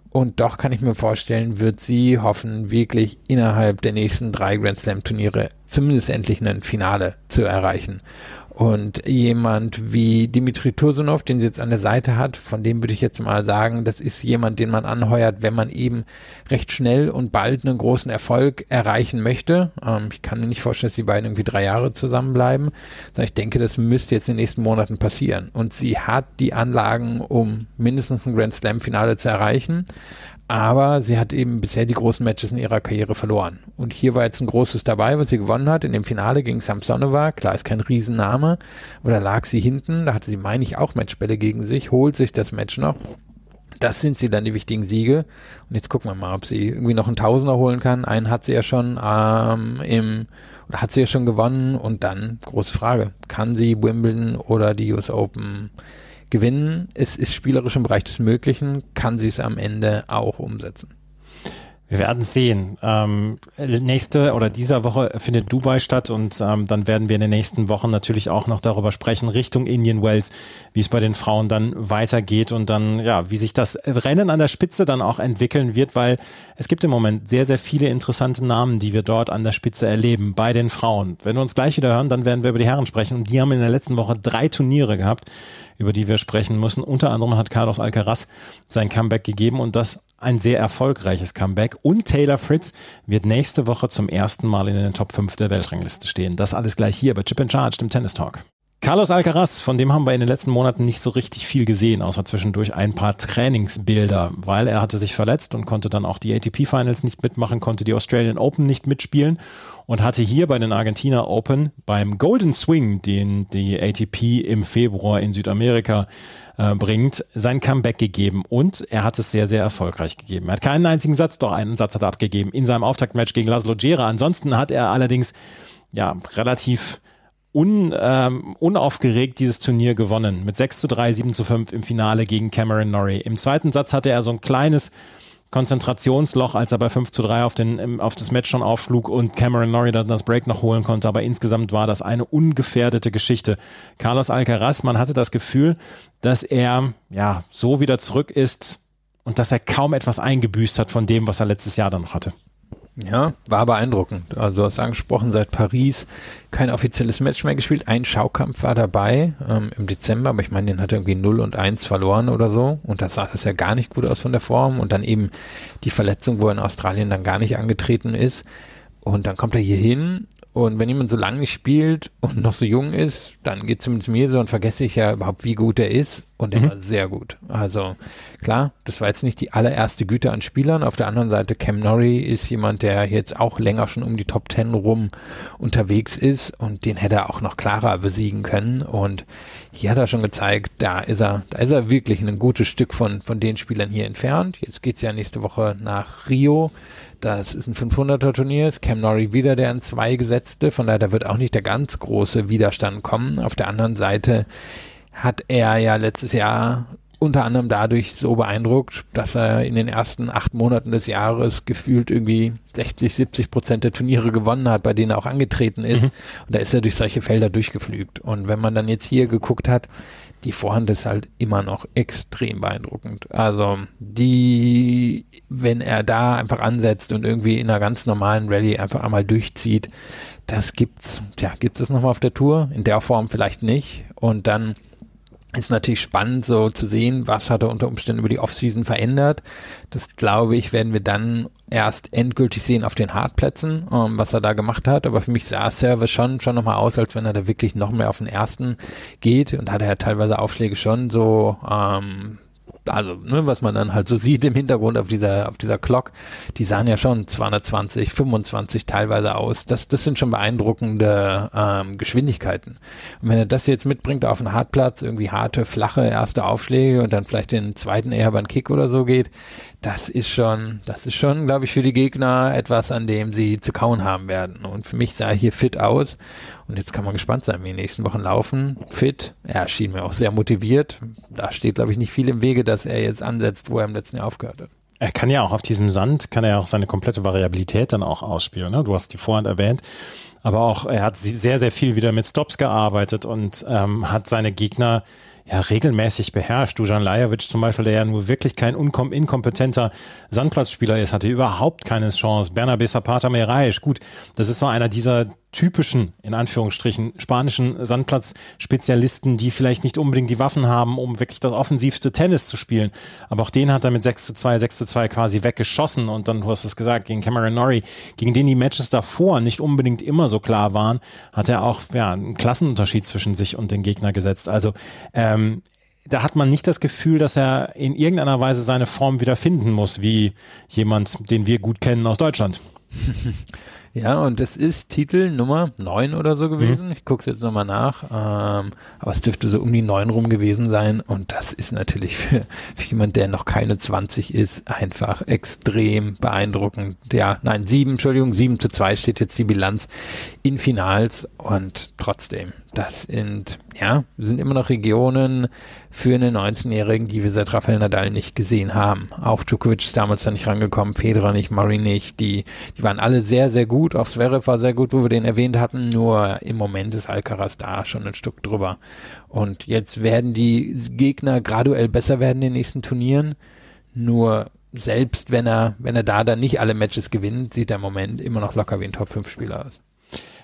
Und doch kann ich mir vorstellen, wird sie hoffen, wirklich innerhalb der nächsten drei Grand Slam Turniere zumindest endlich ein Finale zu erreichen. Und jemand wie Dimitri Tursunov, den sie jetzt an der Seite hat, von dem würde ich jetzt mal sagen, das ist jemand, den man anheuert, wenn man eben recht schnell und bald einen großen Erfolg erreichen möchte. Ähm, ich kann mir nicht vorstellen, dass die beiden irgendwie drei Jahre zusammenbleiben. Ich denke, das müsste jetzt in den nächsten Monaten passieren. Und sie hat die Anlagen, um mindestens ein Grand Slam Finale zu erreichen aber sie hat eben bisher die großen Matches in ihrer Karriere verloren. Und hier war jetzt ein großes dabei, was sie gewonnen hat. In dem Finale gegen Samsonova, klar ist kein Riesenname, aber da lag sie hinten, da hatte sie, meine ich, auch Matchbälle gegen sich, holt sich das Match noch. Das sind sie dann die wichtigen Siege. Und jetzt gucken wir mal, ob sie irgendwie noch einen Tausender holen kann. Einen hat sie ja schon ähm, im, oder hat sie ja schon gewonnen. Und dann, große Frage, kann sie Wimbledon oder die US Open gewinnen. Es ist spielerisch im Bereich des Möglichen, kann sie es am Ende auch umsetzen. Wir werden sehen. Ähm, nächste oder dieser Woche findet Dubai statt und ähm, dann werden wir in den nächsten Wochen natürlich auch noch darüber sprechen, Richtung Indian Wells, wie es bei den Frauen dann weitergeht und dann, ja, wie sich das Rennen an der Spitze dann auch entwickeln wird, weil es gibt im Moment sehr, sehr viele interessante Namen, die wir dort an der Spitze erleben bei den Frauen. Wenn wir uns gleich wieder hören, dann werden wir über die Herren sprechen und die haben in der letzten Woche drei Turniere gehabt, über die wir sprechen müssen. Unter anderem hat Carlos Alcaraz sein Comeback gegeben und das ein sehr erfolgreiches Comeback. Und Taylor Fritz wird nächste Woche zum ersten Mal in den Top 5 der Weltrangliste stehen. Das alles gleich hier bei Chip and Charge, dem Tennis Talk. Carlos Alcaraz, von dem haben wir in den letzten Monaten nicht so richtig viel gesehen, außer zwischendurch ein paar Trainingsbilder, weil er hatte sich verletzt und konnte dann auch die ATP Finals nicht mitmachen, konnte die Australian Open nicht mitspielen und hatte hier bei den Argentina Open beim Golden Swing, den die ATP im Februar in Südamerika äh, bringt, sein Comeback gegeben und er hat es sehr, sehr erfolgreich gegeben. Er hat keinen einzigen Satz, doch einen Satz hat er abgegeben in seinem Auftaktmatch gegen Laszlo Gera. Ansonsten hat er allerdings ja relativ un, ähm, unaufgeregt dieses Turnier gewonnen. Mit 6 zu 3, 7 zu 5 im Finale gegen Cameron Norrie. Im zweiten Satz hatte er so ein kleines Konzentrationsloch, als er bei 5 zu 3 auf, den, auf das Match schon aufschlug und Cameron Norrie dann das Break noch holen konnte. Aber insgesamt war das eine ungefährdete Geschichte. Carlos Alcaraz, man hatte das Gefühl, dass er ja so wieder zurück ist und dass er kaum etwas eingebüßt hat von dem, was er letztes Jahr dann noch hatte. Ja, war beeindruckend. Also du hast angesprochen, seit Paris kein offizielles Match mehr gespielt. Ein Schaukampf war dabei ähm, im Dezember, aber ich meine, den hat er irgendwie 0 und 1 verloren oder so. Und da sah das ja gar nicht gut aus von der Form. Und dann eben die Verletzung, wo er in Australien dann gar nicht angetreten ist. Und dann kommt er hier hin Und wenn jemand so lange nicht spielt und noch so jung ist, dann geht zumindest mir so und vergesse ich ja überhaupt, wie gut er ist. Und er mhm. war sehr gut. Also klar, das war jetzt nicht die allererste Güte an Spielern. Auf der anderen Seite, Cam Norrie ist jemand, der jetzt auch länger schon um die Top Ten rum unterwegs ist und den hätte er auch noch klarer besiegen können. Und hier hat er schon gezeigt, da ist er, da ist er wirklich ein gutes Stück von, von den Spielern hier entfernt. Jetzt geht's ja nächste Woche nach Rio. Das ist ein 500er Turnier, ist Cam Norrie wieder der in zwei gesetzte, von daher da wird auch nicht der ganz große Widerstand kommen. Auf der anderen Seite hat er ja letztes Jahr unter anderem dadurch so beeindruckt, dass er in den ersten acht Monaten des Jahres gefühlt irgendwie 60, 70 Prozent der Turniere gewonnen hat, bei denen er auch angetreten ist. Mhm. Und da ist er durch solche Felder durchgeflügt. Und wenn man dann jetzt hier geguckt hat, die Vorhand ist halt immer noch extrem beeindruckend. Also die, wenn er da einfach ansetzt und irgendwie in einer ganz normalen Rallye einfach einmal durchzieht, das gibt's, ja, gibt's das nochmal auf der Tour? In der Form vielleicht nicht. Und dann ist natürlich spannend, so zu sehen, was hat er unter Umständen über die Offseason verändert. Das glaube ich, werden wir dann erst endgültig sehen auf den Hartplätzen, ähm, was er da gemacht hat. Aber für mich sah Service schon, schon nochmal aus, als wenn er da wirklich noch mehr auf den ersten geht und hat er ja teilweise Aufschläge schon so, ähm, also ne, was man dann halt so sieht im Hintergrund auf dieser auf dieser Clock, die sahen ja schon 220, 25 teilweise aus. Das das sind schon beeindruckende ähm, Geschwindigkeiten. Und wenn er das jetzt mitbringt auf einen Hartplatz, irgendwie harte, flache erste Aufschläge und dann vielleicht den zweiten eher beim Kick oder so geht, das ist schon, das ist schon, glaube ich, für die Gegner etwas, an dem sie zu kauen haben werden. Und für mich sah er hier fit aus. Und jetzt kann man gespannt sein, wie die nächsten Wochen laufen. Fit. Er schien mir auch sehr motiviert. Da steht, glaube ich, nicht viel im Wege, dass er jetzt ansetzt, wo er im letzten Jahr aufgehört hat. Er kann ja auch auf diesem Sand, kann er ja auch seine komplette Variabilität dann auch ausspielen. Ne? Du hast die Vorhand erwähnt. Aber auch, er hat sehr, sehr viel wieder mit Stops gearbeitet und ähm, hat seine Gegner ja regelmäßig beherrscht. Dujan Lajovic zum Beispiel, der ja nur wirklich kein inkompetenter Sandplatzspieler ist, hatte überhaupt keine Chance. Bernabé Zapata Meiraisch, gut, das ist so einer dieser typischen, in Anführungsstrichen, spanischen Sandplatz-Spezialisten, die vielleicht nicht unbedingt die Waffen haben, um wirklich das offensivste Tennis zu spielen. Aber auch den hat er mit 6 zu 2, 6 zu 2 quasi weggeschossen und dann, du hast es gesagt, gegen Cameron Norrie, gegen den die Matches davor nicht unbedingt immer so klar waren, hat er auch ja, einen Klassenunterschied zwischen sich und den Gegner gesetzt. Also ähm, da hat man nicht das Gefühl, dass er in irgendeiner Weise seine Form wieder finden muss, wie jemand, den wir gut kennen aus Deutschland. Ja, und es ist Titel Nummer 9 oder so gewesen. Mhm. Ich gucke es jetzt nochmal nach. Ähm, aber es dürfte so um die 9 rum gewesen sein. Und das ist natürlich für, für jemand, der noch keine 20 ist, einfach extrem beeindruckend. Ja, nein, 7, Entschuldigung, 7 zu 2 steht jetzt die Bilanz in Finals. Und trotzdem, das sind, ja, sind immer noch Regionen für einen 19-Jährigen, die wir seit Rafael Nadal nicht gesehen haben. Auch Djokovic ist damals da nicht rangekommen, Federer nicht, Murray nicht. Die, die waren alle sehr, sehr gut. Auch Zverev war sehr gut, wo wir den erwähnt hatten. Nur im Moment ist Alcaraz da schon ein Stück drüber. Und jetzt werden die Gegner graduell besser werden in den nächsten Turnieren. Nur selbst wenn er, wenn er da dann nicht alle Matches gewinnt, sieht er im Moment immer noch locker wie ein Top-5-Spieler aus.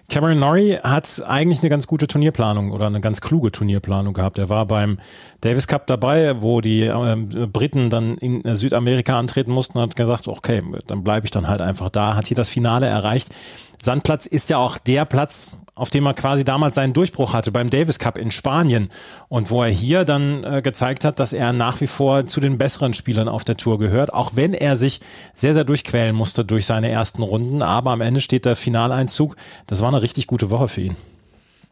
Cameron Norrie hat eigentlich eine ganz gute Turnierplanung oder eine ganz kluge Turnierplanung gehabt. Er war beim Davis Cup dabei, wo die äh, Briten dann in Südamerika antreten mussten und hat gesagt, okay, dann bleibe ich dann halt einfach da. Hat hier das Finale erreicht. Sandplatz ist ja auch der Platz, auf dem er quasi damals seinen Durchbruch hatte beim Davis Cup in Spanien und wo er hier dann äh, gezeigt hat, dass er nach wie vor zu den besseren Spielern auf der Tour gehört, auch wenn er sich sehr, sehr durchquälen musste durch seine ersten Runden. Aber am Ende steht der Finaleinzug. Das war eine richtig gute Woche für ihn.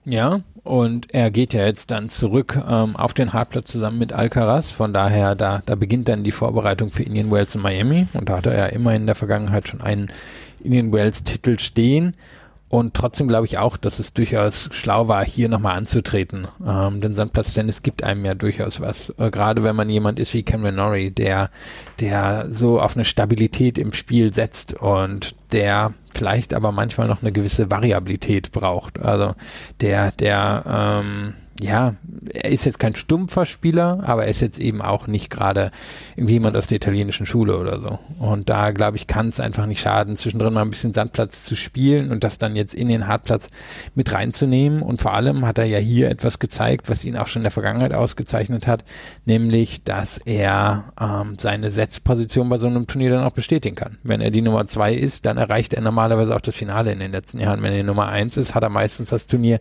Ja, und er geht ja jetzt dann zurück ähm, auf den Hartplatz zusammen mit Alcaraz. Von daher, da, da beginnt dann die Vorbereitung für Indian Wells in Miami. Und da hat er ja immer in der Vergangenheit schon einen Indian Wells Titel stehen. Und trotzdem glaube ich auch, dass es durchaus schlau war, hier nochmal anzutreten. Ähm, denn Sandplatztennis gibt einem ja durchaus was. Äh, gerade wenn man jemand ist wie Cameron Norrie, der, der so auf eine Stabilität im Spiel setzt und der vielleicht aber manchmal noch eine gewisse Variabilität braucht. Also der, der, ähm, ja, er ist jetzt kein stumpfer Spieler, aber er ist jetzt eben auch nicht gerade jemand aus der italienischen Schule oder so. Und da, glaube ich, kann es einfach nicht schaden, zwischendrin mal ein bisschen Sandplatz zu spielen und das dann jetzt in den Hartplatz mit reinzunehmen. Und vor allem hat er ja hier etwas gezeigt, was ihn auch schon in der Vergangenheit ausgezeichnet hat, nämlich, dass er ähm, seine Setzposition bei so einem Turnier dann auch bestätigen kann. Wenn er die Nummer zwei ist, dann erreicht er normalerweise auch das Finale in den letzten Jahren. Wenn er die Nummer eins ist, hat er meistens das Turnier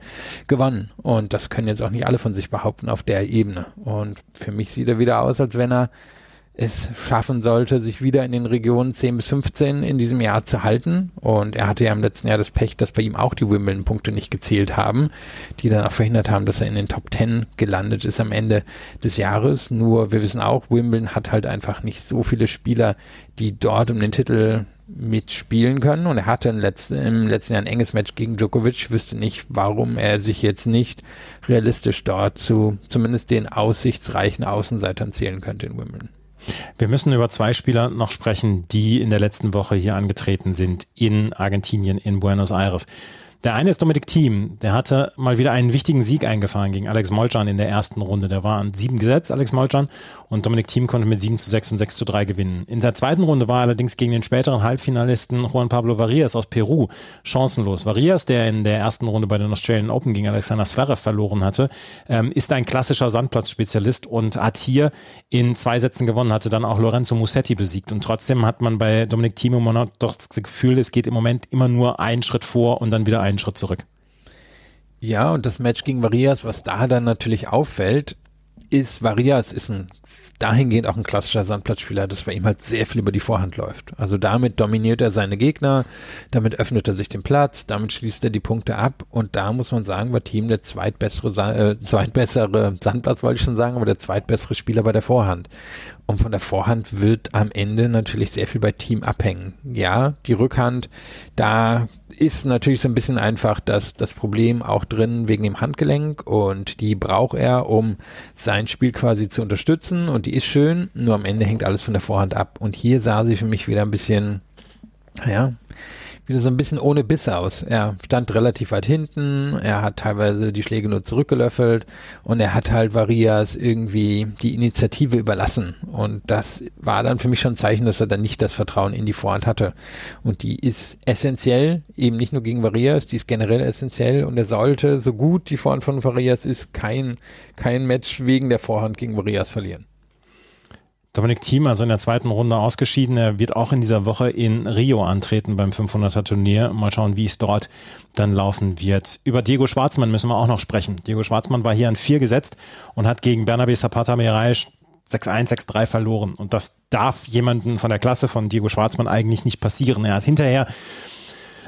gewonnen. Und das können jetzt auch nicht alle von sich behaupten auf der Ebene. Und für mich sieht er wieder aus, als wenn er es schaffen sollte, sich wieder in den Regionen 10 bis 15 in diesem Jahr zu halten. Und er hatte ja im letzten Jahr das Pech, dass bei ihm auch die Wimbledon-Punkte nicht gezählt haben, die dann auch verhindert haben, dass er in den Top 10 gelandet ist am Ende des Jahres. Nur wir wissen auch, Wimbledon hat halt einfach nicht so viele Spieler, die dort um den Titel mitspielen können. Und er hatte im letzten, im letzten Jahr ein enges Match gegen Djokovic. Ich wüsste nicht, warum er sich jetzt nicht realistisch dort zu zumindest den aussichtsreichen Außenseitern zählen könnte in Wimbledon. Wir müssen über zwei Spieler noch sprechen, die in der letzten Woche hier angetreten sind in Argentinien, in Buenos Aires. Der eine ist Dominik Thiem. Der hatte mal wieder einen wichtigen Sieg eingefahren gegen Alex Molcan in der ersten Runde. Der war an sieben gesetzt, Alex Molcan, und Dominik Thiem konnte mit sieben zu sechs und sechs zu drei gewinnen. In der zweiten Runde war er allerdings gegen den späteren Halbfinalisten Juan Pablo Varias aus Peru chancenlos. Varias, der in der ersten Runde bei den Australian Open gegen Alexander Zverev verloren hatte, ähm, ist ein klassischer Sandplatzspezialist und hat hier in zwei Sätzen gewonnen, hatte dann auch Lorenzo Musetti besiegt. Und trotzdem hat man bei Dominik Thiem immer noch das Gefühl, es geht im Moment immer nur einen Schritt vor und dann wieder einen Schritt zurück. Ja, und das Match gegen Varias, was da dann natürlich auffällt, ist, Varias ist ein dahingehend auch ein klassischer Sandplatzspieler, dass bei ihm halt sehr viel über die Vorhand läuft. Also damit dominiert er seine Gegner, damit öffnet er sich den Platz, damit schließt er die Punkte ab und da muss man sagen, war Team der zweitbessere, äh, zweitbessere Sandplatz, wollte ich schon sagen, aber der zweitbessere Spieler bei der Vorhand. Und von der Vorhand wird am Ende natürlich sehr viel bei Team abhängen. Ja, die Rückhand, da ist natürlich so ein bisschen einfach das, das Problem auch drin wegen dem Handgelenk und die braucht er, um sein Spiel quasi zu unterstützen und die ist schön, nur am Ende hängt alles von der Vorhand ab. Und hier sah sie für mich wieder ein bisschen, ja, wieder so ein bisschen ohne Biss aus. Er stand relativ weit hinten, er hat teilweise die Schläge nur zurückgelöffelt und er hat halt Varias irgendwie die Initiative überlassen. Und das war dann für mich schon ein Zeichen, dass er dann nicht das Vertrauen in die Vorhand hatte. Und die ist essentiell, eben nicht nur gegen Varias, die ist generell essentiell und er sollte, so gut die Vorhand von Varias ist, kein, kein Match wegen der Vorhand gegen Varias verlieren. Dominik Thiem, also in der zweiten Runde ausgeschieden. Er wird auch in dieser Woche in Rio antreten beim 500er Turnier. Mal schauen, wie es dort dann laufen wird. Über Diego Schwarzmann müssen wir auch noch sprechen. Diego Schwarzmann war hier an vier gesetzt und hat gegen Bernabe Zapata Mirai 6-1, 6-3 verloren. Und das darf jemanden von der Klasse von Diego Schwarzmann eigentlich nicht passieren. Er hat hinterher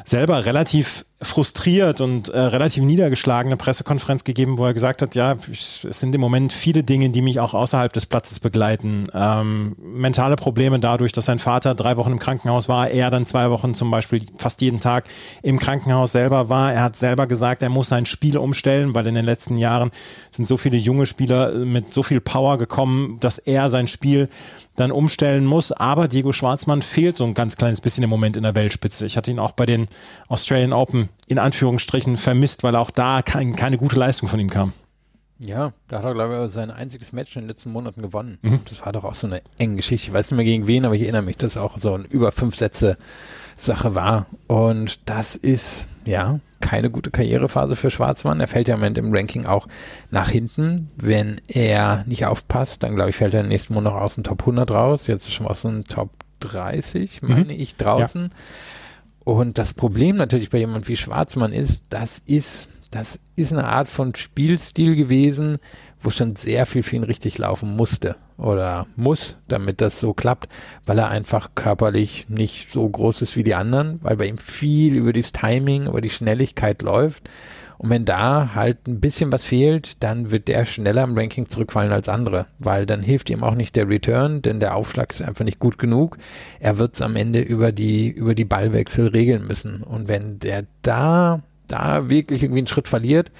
selber relativ frustriert und äh, relativ niedergeschlagene Pressekonferenz gegeben, wo er gesagt hat, ja, es sind im Moment viele Dinge, die mich auch außerhalb des Platzes begleiten. Ähm, mentale Probleme dadurch, dass sein Vater drei Wochen im Krankenhaus war, er dann zwei Wochen zum Beispiel fast jeden Tag im Krankenhaus selber war. Er hat selber gesagt, er muss sein Spiel umstellen, weil in den letzten Jahren sind so viele junge Spieler mit so viel Power gekommen, dass er sein Spiel dann umstellen muss. Aber Diego Schwarzmann fehlt so ein ganz kleines bisschen im Moment in der Weltspitze. Ich hatte ihn auch bei den Australian Open in Anführungsstrichen vermisst, weil auch da kein, keine gute Leistung von ihm kam. Ja, da hat er, glaube ich, sein einziges Match in den letzten Monaten gewonnen. Mhm. Das war doch auch so eine enge Geschichte. Ich weiß nicht mehr gegen wen, aber ich erinnere mich, dass auch so ein über fünf Sätze Sache war. Und das ist, ja, keine gute Karrierephase für Schwarzmann. Er fällt ja im Moment im Ranking auch nach hinten. Wenn er nicht aufpasst, dann glaube ich, fällt er im nächsten Monat aus dem Top 100 raus. Jetzt schon aus dem Top 30, mhm. meine mhm. ich, draußen. Ja. Und das Problem natürlich bei jemand wie Schwarzmann ist, das ist, das ist eine Art von Spielstil gewesen, wo schon sehr viel für ihn richtig laufen musste oder muss, damit das so klappt, weil er einfach körperlich nicht so groß ist wie die anderen, weil bei ihm viel über das Timing, über die Schnelligkeit läuft. Und wenn da halt ein bisschen was fehlt, dann wird der schneller im Ranking zurückfallen als andere, weil dann hilft ihm auch nicht der Return, denn der Aufschlag ist einfach nicht gut genug. Er wird es am Ende über die, über die Ballwechsel regeln müssen. Und wenn der da, da wirklich irgendwie einen Schritt verliert,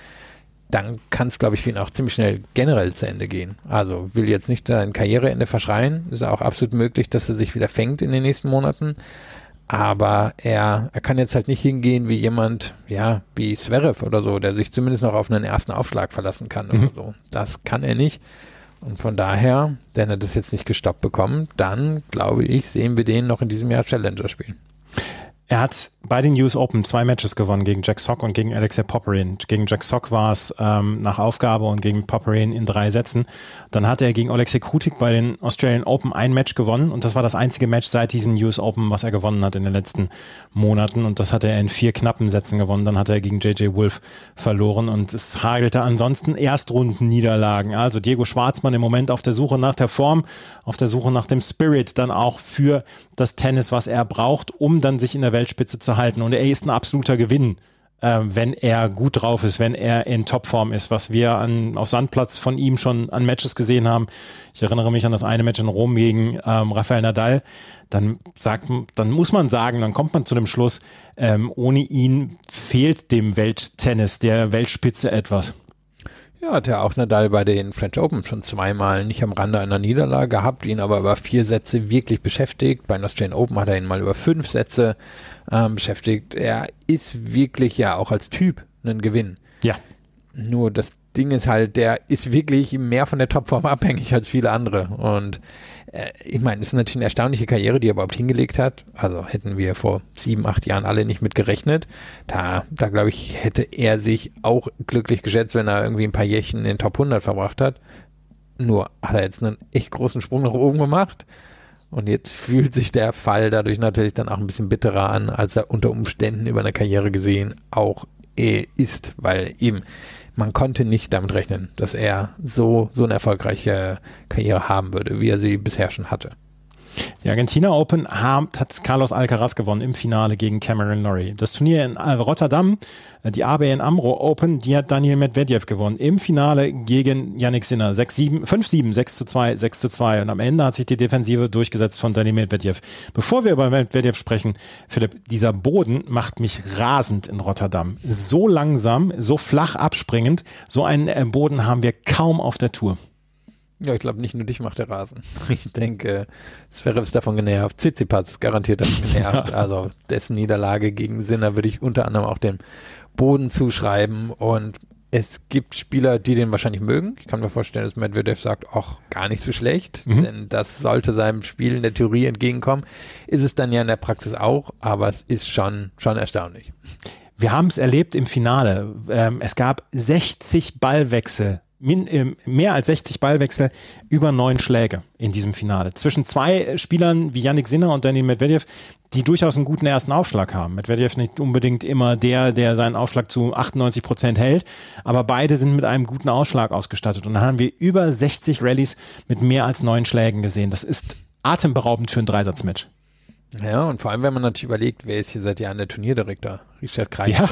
dann kann es, glaube ich, für ihn auch ziemlich schnell generell zu Ende gehen. Also will jetzt nicht sein Karriereende verschreien, ist auch absolut möglich, dass er sich wieder fängt in den nächsten Monaten. Aber er, er kann jetzt halt nicht hingehen wie jemand, ja, wie Zverev oder so, der sich zumindest noch auf einen ersten Aufschlag verlassen kann mhm. oder so. Das kann er nicht. Und von daher, wenn er das jetzt nicht gestoppt bekommt, dann glaube ich, sehen wir den noch in diesem Jahr Challenger spielen. Er hat bei den US Open zwei Matches gewonnen, gegen Jack Sock und gegen Alexei Popperin. Gegen Jack Sock war es ähm, nach Aufgabe und gegen Popperin in drei Sätzen. Dann hatte er gegen Alexei Krutik bei den Australian Open ein Match gewonnen und das war das einzige Match seit diesen US Open, was er gewonnen hat in den letzten Monaten und das hatte er in vier knappen Sätzen gewonnen. Dann hat er gegen JJ Wolf verloren und es hagelte ansonsten Erstrunden-Niederlagen. Also Diego Schwarzmann im Moment auf der Suche nach der Form, auf der Suche nach dem Spirit, dann auch für das Tennis, was er braucht, um dann sich in der Weltspitze zu halten. Und er ist ein absoluter Gewinn, äh, wenn er gut drauf ist, wenn er in Topform ist, was wir an, auf Sandplatz von ihm schon an Matches gesehen haben. Ich erinnere mich an das eine Match in Rom gegen ähm, Rafael Nadal. Dann sagt, dann muss man sagen, dann kommt man zu dem Schluss, ähm, ohne ihn fehlt dem Welttennis, der Weltspitze etwas. Ja, hat ja auch Nadal bei den French Open schon zweimal nicht am Rande einer Niederlage gehabt, ihn aber über vier Sätze wirklich beschäftigt. Bei den Australian Open hat er ihn mal über fünf Sätze ähm, beschäftigt. Er ist wirklich ja auch als Typ ein Gewinn. Ja. Nur das Ding ist halt, der ist wirklich mehr von der Topform abhängig als viele andere. Und äh, ich meine, es ist natürlich eine erstaunliche Karriere, die er überhaupt hingelegt hat. Also hätten wir vor sieben, acht Jahren alle nicht mit gerechnet. Da, da glaube ich, hätte er sich auch glücklich geschätzt, wenn er irgendwie ein paar Jährchen in den Top 100 verbracht hat. Nur hat er jetzt einen echt großen Sprung nach oben gemacht. Und jetzt fühlt sich der Fall dadurch natürlich dann auch ein bisschen bitterer an, als er unter Umständen über eine Karriere gesehen auch eh ist, weil eben man konnte nicht damit rechnen, dass er so, so eine erfolgreiche Karriere haben würde, wie er sie bisher schon hatte. Die Argentina Open hat Carlos Alcaraz gewonnen im Finale gegen Cameron Norrie. Das Turnier in Rotterdam, äh, die ABN AMRO Open, die hat Daniel Medvedev gewonnen. Im Finale gegen Yannick Sinner. 5-7, 6-2, 6-2. Und am Ende hat sich die Defensive durchgesetzt von Daniel Medvedev. Bevor wir über Medvedev sprechen, Philipp, dieser Boden macht mich rasend in Rotterdam. So langsam, so flach abspringend, so einen äh, Boden haben wir kaum auf der Tour. Ja, ich glaube, nicht nur dich macht der Rasen. Ich denke, Zverev ist davon genervt. Tsitsipas ist garantiert davon genervt. Also dessen Niederlage gegen Sinner würde ich unter anderem auch dem Boden zuschreiben. Und es gibt Spieler, die den wahrscheinlich mögen. Ich kann mir vorstellen, dass Medvedev sagt, ach, gar nicht so schlecht, mhm. denn das sollte seinem Spiel in der Theorie entgegenkommen. Ist es dann ja in der Praxis auch, aber es ist schon, schon erstaunlich. Wir haben es erlebt im Finale. Ähm, es gab 60 Ballwechsel min, äh, mehr als 60 Ballwechsel, über neun Schläge in diesem Finale. Zwischen zwei Spielern wie Yannick Sinner und Daniel Medvedev, die durchaus einen guten ersten Aufschlag haben. Medvedev nicht unbedingt immer der, der seinen Aufschlag zu 98 Prozent hält, aber beide sind mit einem guten Ausschlag ausgestattet. Und dann haben wir über 60 Rallyes mit mehr als neun Schlägen gesehen. Das ist atemberaubend für ein Dreisatzmatch. Ja, und vor allem, wenn man natürlich überlegt, wer ist hier seit Jahren der Turnierdirektor? Richard Kreis. Ja.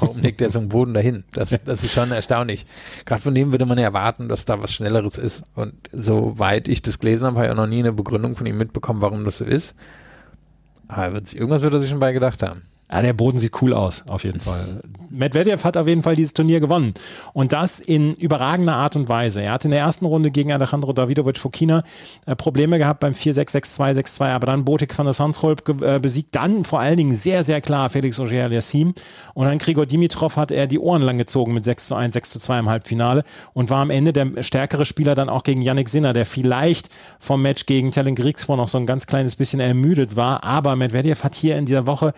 Warum legt der so einen Boden dahin? Das, das ist schon erstaunlich. Gerade von dem würde man ja erwarten, dass da was Schnelleres ist. Und soweit ich das gelesen habe, habe ich auch noch nie eine Begründung von ihm mitbekommen, warum das so ist. Aber irgendwas wird er sich schon bei gedacht haben. Ja, der Boden sieht cool aus, auf jeden Fall. Medvedev hat auf jeden Fall dieses Turnier gewonnen. Und das in überragender Art und Weise. Er hat in der ersten Runde gegen Alejandro Davidovic Fokina äh, Probleme gehabt beim 4-6, 6-2, 6-2, aber dann Botik van der Sansholp äh, besiegt. Dann vor allen Dingen sehr, sehr klar Felix Auger-Aliassime. Und dann Grigor Dimitrov hat er die Ohren lang gezogen mit 6 1, 6 2 im Halbfinale und war am Ende der stärkere Spieler dann auch gegen Yannick Sinner, der vielleicht vom Match gegen Tellen Griegsvor noch so ein ganz kleines bisschen ermüdet war. Aber Medvedev hat hier in dieser Woche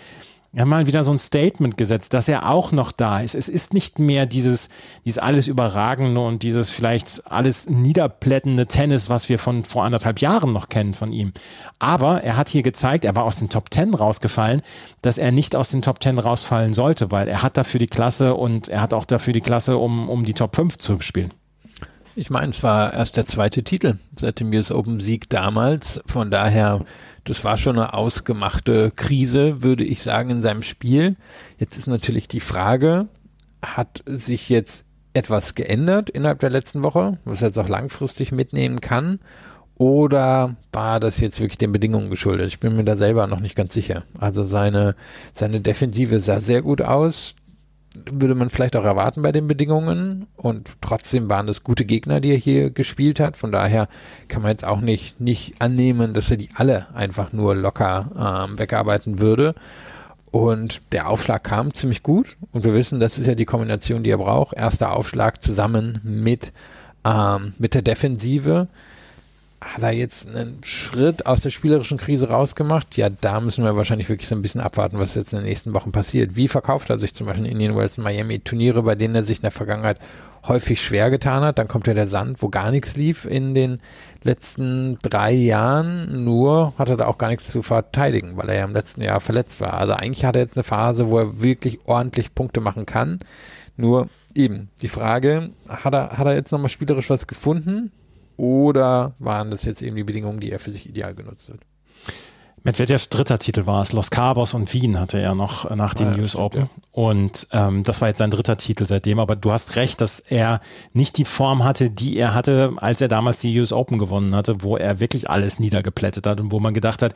ja mal wieder so ein Statement gesetzt, dass er auch noch da ist. Es ist nicht mehr dieses, dieses alles überragende und dieses vielleicht alles niederplättende Tennis, was wir von vor anderthalb Jahren noch kennen von ihm. Aber er hat hier gezeigt, er war aus den Top Ten rausgefallen, dass er nicht aus den Top Ten rausfallen sollte, weil er hat dafür die Klasse und er hat auch dafür die Klasse, um, um die Top 5 zu spielen. Ich meine, es war erst der zweite Titel seit dem US Open Sieg damals. Von daher das war schon eine ausgemachte Krise, würde ich sagen, in seinem Spiel. Jetzt ist natürlich die Frage, hat sich jetzt etwas geändert innerhalb der letzten Woche, was er jetzt auch langfristig mitnehmen kann? Oder war das jetzt wirklich den Bedingungen geschuldet? Ich bin mir da selber noch nicht ganz sicher. Also seine, seine Defensive sah sehr gut aus. Würde man vielleicht auch erwarten bei den Bedingungen. Und trotzdem waren das gute Gegner, die er hier gespielt hat. Von daher kann man jetzt auch nicht, nicht annehmen, dass er die alle einfach nur locker ähm, wegarbeiten würde. Und der Aufschlag kam ziemlich gut. Und wir wissen, das ist ja die Kombination, die er braucht. Erster Aufschlag zusammen mit, ähm, mit der Defensive hat er jetzt einen Schritt aus der spielerischen Krise rausgemacht? Ja, da müssen wir wahrscheinlich wirklich so ein bisschen abwarten, was jetzt in den nächsten Wochen passiert. Wie verkauft er sich zum Beispiel in Indian Wells und Miami Turniere, bei denen er sich in der Vergangenheit häufig schwer getan hat? Dann kommt ja der Sand, wo gar nichts lief in den letzten drei Jahren. Nur hat er da auch gar nichts zu verteidigen, weil er ja im letzten Jahr verletzt war. Also eigentlich hat er jetzt eine Phase, wo er wirklich ordentlich Punkte machen kann. Nur eben die Frage, hat er, hat er jetzt nochmal spielerisch was gefunden? Oder waren das jetzt eben die Bedingungen, die er für sich ideal genutzt hat? Medvedev dritter Titel war es. Los Cabos und Wien hatte er noch nach den ja, US Open. Und ähm, das war jetzt sein dritter Titel seitdem. Aber du hast recht, dass er nicht die Form hatte, die er hatte, als er damals die US Open gewonnen hatte, wo er wirklich alles niedergeplättet hat und wo man gedacht hat,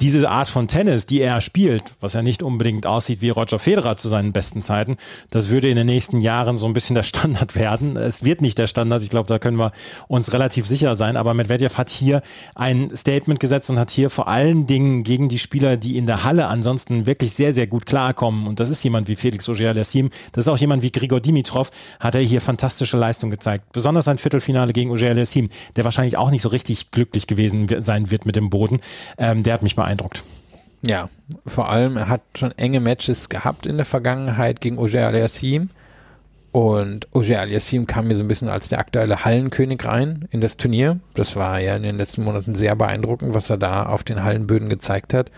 diese Art von Tennis, die er spielt, was ja nicht unbedingt aussieht wie Roger Federer zu seinen besten Zeiten, das würde in den nächsten Jahren so ein bisschen der Standard werden. Es wird nicht der Standard, ich glaube, da können wir uns relativ sicher sein, aber Medvedev hat hier ein Statement gesetzt und hat hier vor allen Dingen gegen die Spieler, die in der Halle ansonsten wirklich sehr, sehr gut klarkommen, und das ist jemand wie Felix Auger-Aliassime, das ist auch jemand wie Grigor Dimitrov, hat er hier fantastische Leistung gezeigt. Besonders ein Viertelfinale gegen Auger-Aliassime, der wahrscheinlich auch nicht so richtig glücklich gewesen sein wird mit dem Boden. Ähm, der hat mich beeindruckt. Ja, vor allem, er hat schon enge Matches gehabt in der Vergangenheit gegen Auger Aliassim. Und Auger Aliassim kam mir so ein bisschen als der aktuelle Hallenkönig rein in das Turnier. Das war ja in den letzten Monaten sehr beeindruckend, was er da auf den Hallenböden gezeigt hat.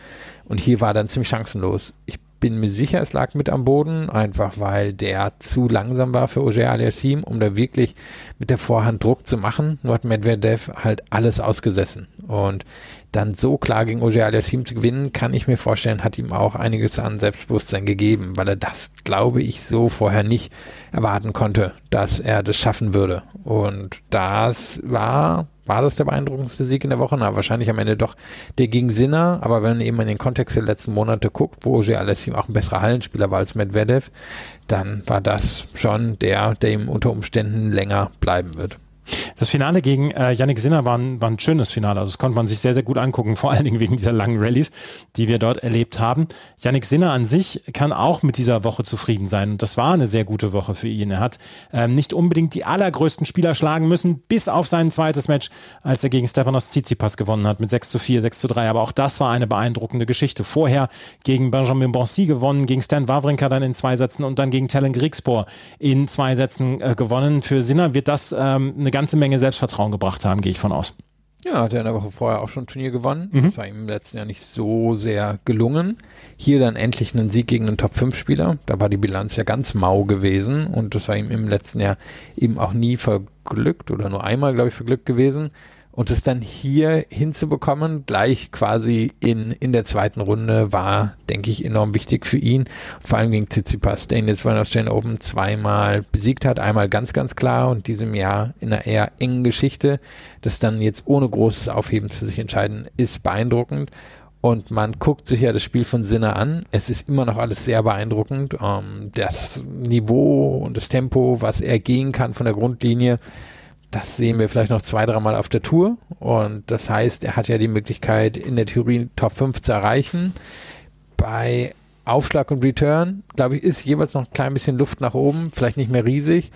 Und hier war er dann ziemlich chancenlos. Ich bin mir sicher, es lag mit am Boden, einfach weil der zu langsam war für Auger Aliassim, um da wirklich mit der Vorhand Druck zu machen. Nur hat Medvedev halt alles ausgesessen. Und dann so klar gegen Auger Aliassim zu gewinnen, kann ich mir vorstellen, hat ihm auch einiges an Selbstbewusstsein gegeben, weil er das, glaube ich, so vorher nicht erwarten konnte, dass er das schaffen würde. Und das war, war das der beeindruckendste Sieg in der Woche? Na, wahrscheinlich am Ende doch der gegen Sinner, aber wenn man eben in den Kontext der letzten Monate guckt, wo Auger Aliassim auch ein besserer Hallenspieler war als Medvedev, dann war das schon der, der ihm unter Umständen länger bleiben wird. Das Finale gegen äh, Yannick Sinner war ein, war ein schönes Finale. Also das konnte man sich sehr, sehr gut angucken, vor allen Dingen wegen dieser langen Rallyes, die wir dort erlebt haben. Yannick Sinner an sich kann auch mit dieser Woche zufrieden sein. Und das war eine sehr gute Woche für ihn. Er hat ähm, nicht unbedingt die allergrößten Spieler schlagen müssen, bis auf sein zweites Match, als er gegen Stefanos Tsitsipas gewonnen hat mit 6 zu 4, 6 zu 3. Aber auch das war eine beeindruckende Geschichte. Vorher gegen Benjamin Bonsi gewonnen, gegen Stan Wawrinka dann in zwei Sätzen und dann gegen Tellen Grigspor in zwei Sätzen äh, gewonnen. Für Sinner wird das ähm, eine ganze Menge Selbstvertrauen gebracht haben, gehe ich von aus. Ja, hat er in der Woche vorher auch schon ein Turnier gewonnen. Mhm. Das war ihm im letzten Jahr nicht so sehr gelungen. Hier dann endlich einen Sieg gegen einen Top-5-Spieler. Da war die Bilanz ja ganz mau gewesen und das war ihm im letzten Jahr eben auch nie verglückt oder nur einmal, glaube ich, verglückt gewesen. Und es dann hier hinzubekommen, gleich quasi in, in der zweiten Runde, war, denke ich, enorm wichtig für ihn. Vor allem gegen Tsitsipas, der ihn jetzt bei der Australian Open zweimal besiegt hat. Einmal ganz, ganz klar und diesem Jahr in einer eher engen Geschichte. Das dann jetzt ohne großes Aufheben für sich entscheiden, ist beeindruckend. Und man guckt sich ja das Spiel von Sinner an. Es ist immer noch alles sehr beeindruckend. Ähm, das Niveau und das Tempo, was er gehen kann von der Grundlinie, das sehen wir vielleicht noch zwei, dreimal auf der Tour. Und das heißt, er hat ja die Möglichkeit, in der Theorie Top 5 zu erreichen. Bei Aufschlag und Return, glaube ich, ist jeweils noch ein klein bisschen Luft nach oben, vielleicht nicht mehr riesig.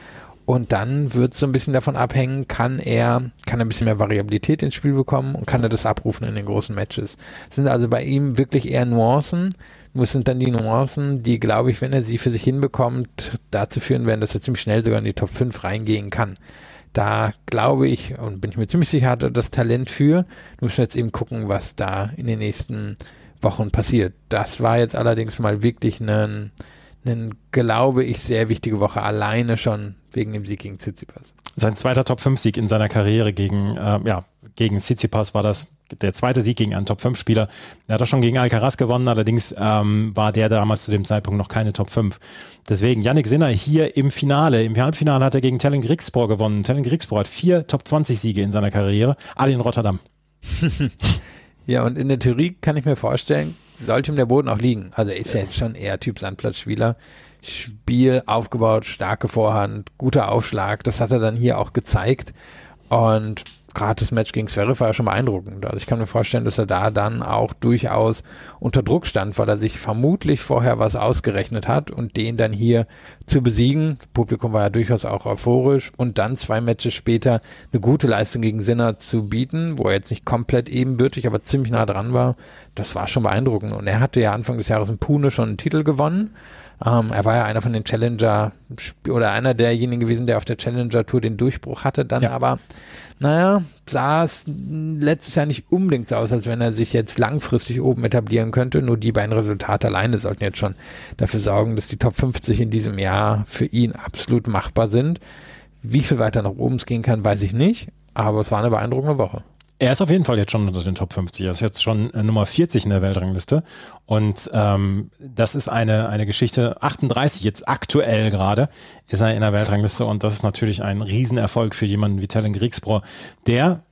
Und dann wird es so ein bisschen davon abhängen, kann er, kann er ein bisschen mehr Variabilität ins Spiel bekommen und kann er das abrufen in den großen Matches. Das sind also bei ihm wirklich eher Nuancen. Nur sind dann die Nuancen, die, glaube ich, wenn er sie für sich hinbekommt, dazu führen werden, dass er ziemlich schnell sogar in die Top 5 reingehen kann. Da glaube ich und bin ich mir ziemlich sicher, hat er das Talent für. Du musst jetzt eben gucken, was da in den nächsten Wochen passiert. Das war jetzt allerdings mal wirklich ein, ein glaube ich, sehr wichtige Woche alleine schon wegen dem Sieg gegen Tsitsipas. Sein zweiter Top-5-Sieg in seiner Karriere gegen, äh, ja, gegen Tsitsipas war das der zweite Sieg gegen einen Top-5-Spieler. Er hat auch schon gegen Alcaraz gewonnen, allerdings ähm, war der damals zu dem Zeitpunkt noch keine Top-5. Deswegen, Yannick Sinner hier im Finale. Im Halbfinale hat er gegen Tellen Grigspor gewonnen. Tellen Grigspor hat vier Top-20-Siege in seiner Karriere, alle in Rotterdam. ja, und in der Theorie kann ich mir vorstellen, sollte ihm der Boden auch liegen. Also er ist ja jetzt schon eher Typ Sandplatzspieler Spiel aufgebaut, starke Vorhand, guter Aufschlag. Das hat er dann hier auch gezeigt. Und gerade das Match gegen Zverev war ja schon beeindruckend. Also ich kann mir vorstellen, dass er da dann auch durchaus unter Druck stand, weil er sich vermutlich vorher was ausgerechnet hat und den dann hier zu besiegen. Das Publikum war ja durchaus auch euphorisch und dann zwei Matches später eine gute Leistung gegen Sinner zu bieten, wo er jetzt nicht komplett ebenbürtig, aber ziemlich nah dran war. Das war schon beeindruckend. Und er hatte ja Anfang des Jahres in Pune schon einen Titel gewonnen. Ähm, er war ja einer von den Challenger oder einer derjenigen gewesen, der auf der Challenger Tour den Durchbruch hatte, dann ja. aber naja, sah es letztes Jahr nicht unbedingt so aus, als wenn er sich jetzt langfristig oben etablieren könnte. Nur die beiden Resultate alleine sollten jetzt schon dafür sorgen, dass die Top 50 in diesem Jahr für ihn absolut machbar sind. Wie viel weiter nach oben es gehen kann, weiß ich nicht. Aber es war eine beeindruckende Woche. Er ist auf jeden Fall jetzt schon unter den Top 50. Er ist jetzt schon äh, Nummer 40 in der Weltrangliste. Und ähm, das ist eine, eine Geschichte, 38 jetzt aktuell gerade, ist er in der Weltrangliste. Und das ist natürlich ein Riesenerfolg für jemanden wie Tellen Griegsbro, der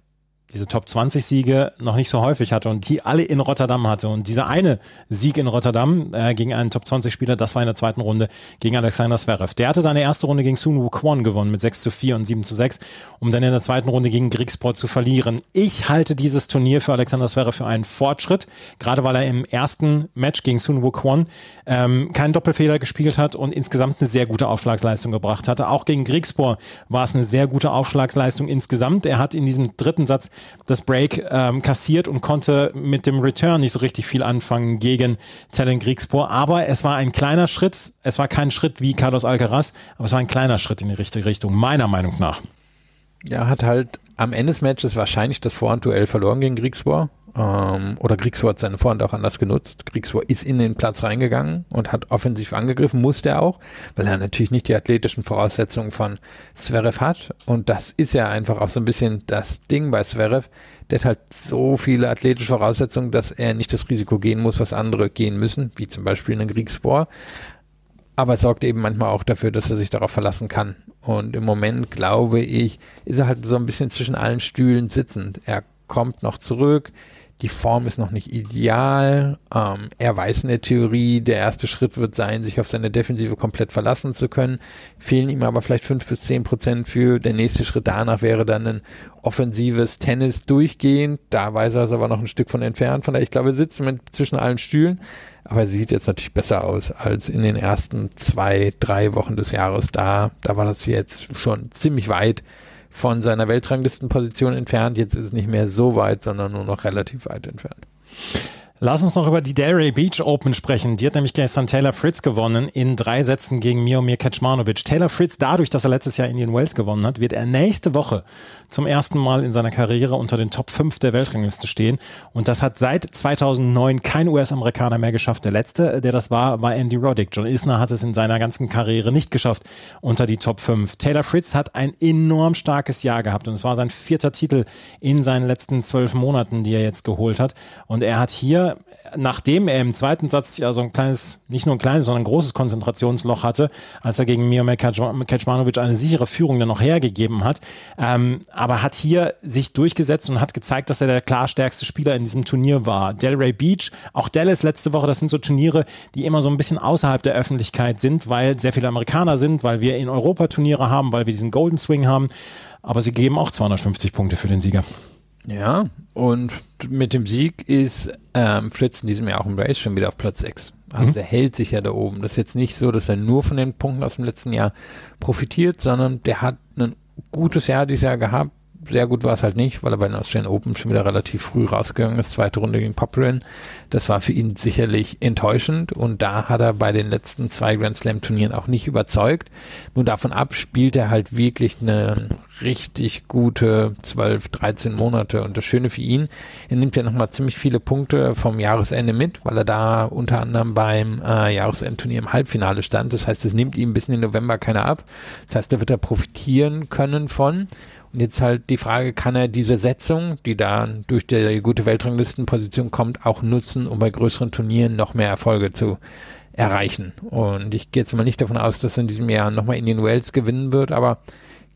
diese Top 20 Siege noch nicht so häufig hatte und die alle in Rotterdam hatte. Und dieser eine Sieg in Rotterdam äh, gegen einen Top 20 Spieler, das war in der zweiten Runde gegen Alexander Zverev. Der hatte seine erste Runde gegen Sun Kwon gewonnen mit 6 zu 4 und 7 zu 6, um dann in der zweiten Runde gegen Grigsport zu verlieren. Ich halte dieses Turnier für Alexander Zverev für einen Fortschritt, gerade weil er im ersten Match gegen Sun Kwon ähm, keinen Doppelfehler gespielt hat und insgesamt eine sehr gute Aufschlagsleistung gebracht hatte. Auch gegen Grigsport war es eine sehr gute Aufschlagsleistung insgesamt. Er hat in diesem dritten Satz das Break ähm, kassiert und konnte mit dem Return nicht so richtig viel anfangen gegen Tellen Griegspor. Aber es war ein kleiner Schritt. Es war kein Schritt wie Carlos Alcaraz, aber es war ein kleiner Schritt in die richtige Richtung, meiner Meinung nach. Ja, hat halt am Ende des Matches wahrscheinlich das Vorhandduell verloren gegen Griegswar. Ähm, oder Griegswar hat seine Vorhand auch anders genutzt. Griegswar ist in den Platz reingegangen und hat offensiv angegriffen, musste er auch, weil er natürlich nicht die athletischen Voraussetzungen von Zverev hat. Und das ist ja einfach auch so ein bisschen das Ding bei Zverev. Der hat halt so viele athletische Voraussetzungen, dass er nicht das Risiko gehen muss, was andere gehen müssen, wie zum Beispiel in Griegswar aber es sorgt eben manchmal auch dafür, dass er sich darauf verlassen kann. Und im Moment, glaube ich, ist er halt so ein bisschen zwischen allen Stühlen sitzend. Er kommt noch zurück, die Form ist noch nicht ideal. Ähm, er weiß in der Theorie, der erste Schritt wird sein, sich auf seine Defensive komplett verlassen zu können. Fehlen ihm aber vielleicht fünf bis zehn Prozent für. Der nächste Schritt danach wäre dann ein offensives Tennis durchgehend. Da weiß er es aber noch ein Stück von entfernt. Von daher, ich glaube, er sitzt mit zwischen allen Stühlen. Aber er sieht jetzt natürlich besser aus als in den ersten zwei, drei Wochen des Jahres. Da, da war das jetzt schon ziemlich weit von seiner Weltranglistenposition entfernt. Jetzt ist es nicht mehr so weit, sondern nur noch relativ weit entfernt. Lass uns noch über die Delray Beach Open sprechen. Die hat nämlich gestern Taylor Fritz gewonnen in drei Sätzen gegen Miomir Kecmanovic. Taylor Fritz, dadurch, dass er letztes Jahr Indian Wells gewonnen hat, wird er nächste Woche zum ersten Mal in seiner Karriere unter den Top 5 der Weltrangliste stehen. Und das hat seit 2009 kein US-Amerikaner mehr geschafft. Der letzte, der das war, war Andy Roddick. John Isner hat es in seiner ganzen Karriere nicht geschafft unter die Top 5. Taylor Fritz hat ein enorm starkes Jahr gehabt und es war sein vierter Titel in seinen letzten zwölf Monaten, die er jetzt geholt hat. Und er hat hier nachdem er im zweiten Satz ja so ein kleines, nicht nur ein kleines, sondern ein großes Konzentrationsloch hatte, als er gegen Miomir Kecmanovic eine sichere Führung dann noch hergegeben hat, ähm, aber hat hier sich durchgesetzt und hat gezeigt, dass er der klar stärkste Spieler in diesem Turnier war. Delray Beach, auch Dallas letzte Woche, das sind so Turniere, die immer so ein bisschen außerhalb der Öffentlichkeit sind, weil sehr viele Amerikaner sind, weil wir in Europa Turniere haben, weil wir diesen Golden Swing haben, aber sie geben auch 250 Punkte für den Sieger. Ja, und mit dem Sieg ist ähm, Fritz in diesem Jahr auch im Race schon wieder auf Platz 6. Also mhm. der hält sich ja da oben. Das ist jetzt nicht so, dass er nur von den Punkten aus dem letzten Jahr profitiert, sondern der hat ein gutes Jahr dieses Jahr gehabt, sehr gut war es halt nicht, weil er bei den Australian Open schon wieder relativ früh rausgegangen ist, zweite Runde gegen Popperin. Das war für ihn sicherlich enttäuschend und da hat er bei den letzten zwei Grand Slam Turnieren auch nicht überzeugt. Nun davon ab spielt er halt wirklich eine richtig gute 12, 13 Monate und das Schöne für ihn, er nimmt ja nochmal ziemlich viele Punkte vom Jahresende mit, weil er da unter anderem beim äh, Jahresendturnier im Halbfinale stand. Das heißt, es nimmt ihm bis in den November keiner ab. Das heißt, da wird er profitieren können von. Jetzt halt die Frage, kann er diese Setzung, die da durch die gute Weltranglistenposition kommt, auch nutzen, um bei größeren Turnieren noch mehr Erfolge zu erreichen? Und ich gehe jetzt mal nicht davon aus, dass er in diesem Jahr nochmal Indian Wells gewinnen wird, aber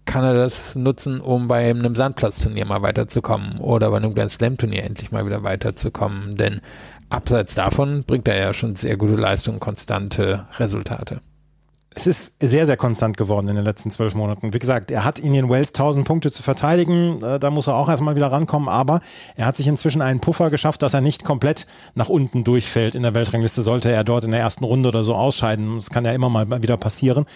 kann er das nutzen, um bei einem Sandplatzturnier mal weiterzukommen oder bei einem Grand Slam Turnier endlich mal wieder weiterzukommen? Denn abseits davon bringt er ja schon sehr gute Leistungen, konstante Resultate. Es ist sehr, sehr konstant geworden in den letzten zwölf Monaten. Wie gesagt, er hat Indian Wells 1000 Punkte zu verteidigen. Äh, da muss er auch erstmal wieder rankommen. Aber er hat sich inzwischen einen Puffer geschafft, dass er nicht komplett nach unten durchfällt in der Weltrangliste. Sollte er dort in der ersten Runde oder so ausscheiden. Das kann ja immer mal wieder passieren.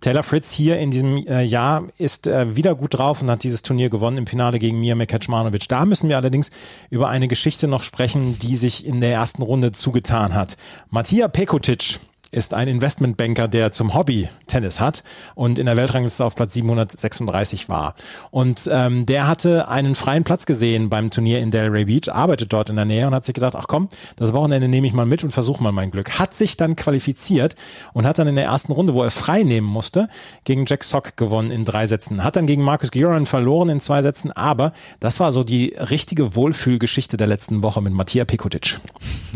Taylor Fritz hier in diesem äh, Jahr ist äh, wieder gut drauf und hat dieses Turnier gewonnen im Finale gegen Mia Mekacmanovic. Da müssen wir allerdings über eine Geschichte noch sprechen, die sich in der ersten Runde zugetan hat. Mattia Pekutic ist ein Investmentbanker, der zum Hobby Tennis hat und in der Weltrangliste auf Platz 736 war. Und ähm, der hatte einen freien Platz gesehen beim Turnier in Delray Beach, arbeitet dort in der Nähe und hat sich gedacht, ach komm, das Wochenende nehme ich mal mit und versuche mal mein Glück. Hat sich dann qualifiziert und hat dann in der ersten Runde, wo er frei nehmen musste, gegen Jack Sock gewonnen in drei Sätzen. Hat dann gegen Marcus Guerin verloren in zwei Sätzen, aber das war so die richtige Wohlfühlgeschichte der letzten Woche mit Mattia Pekutic.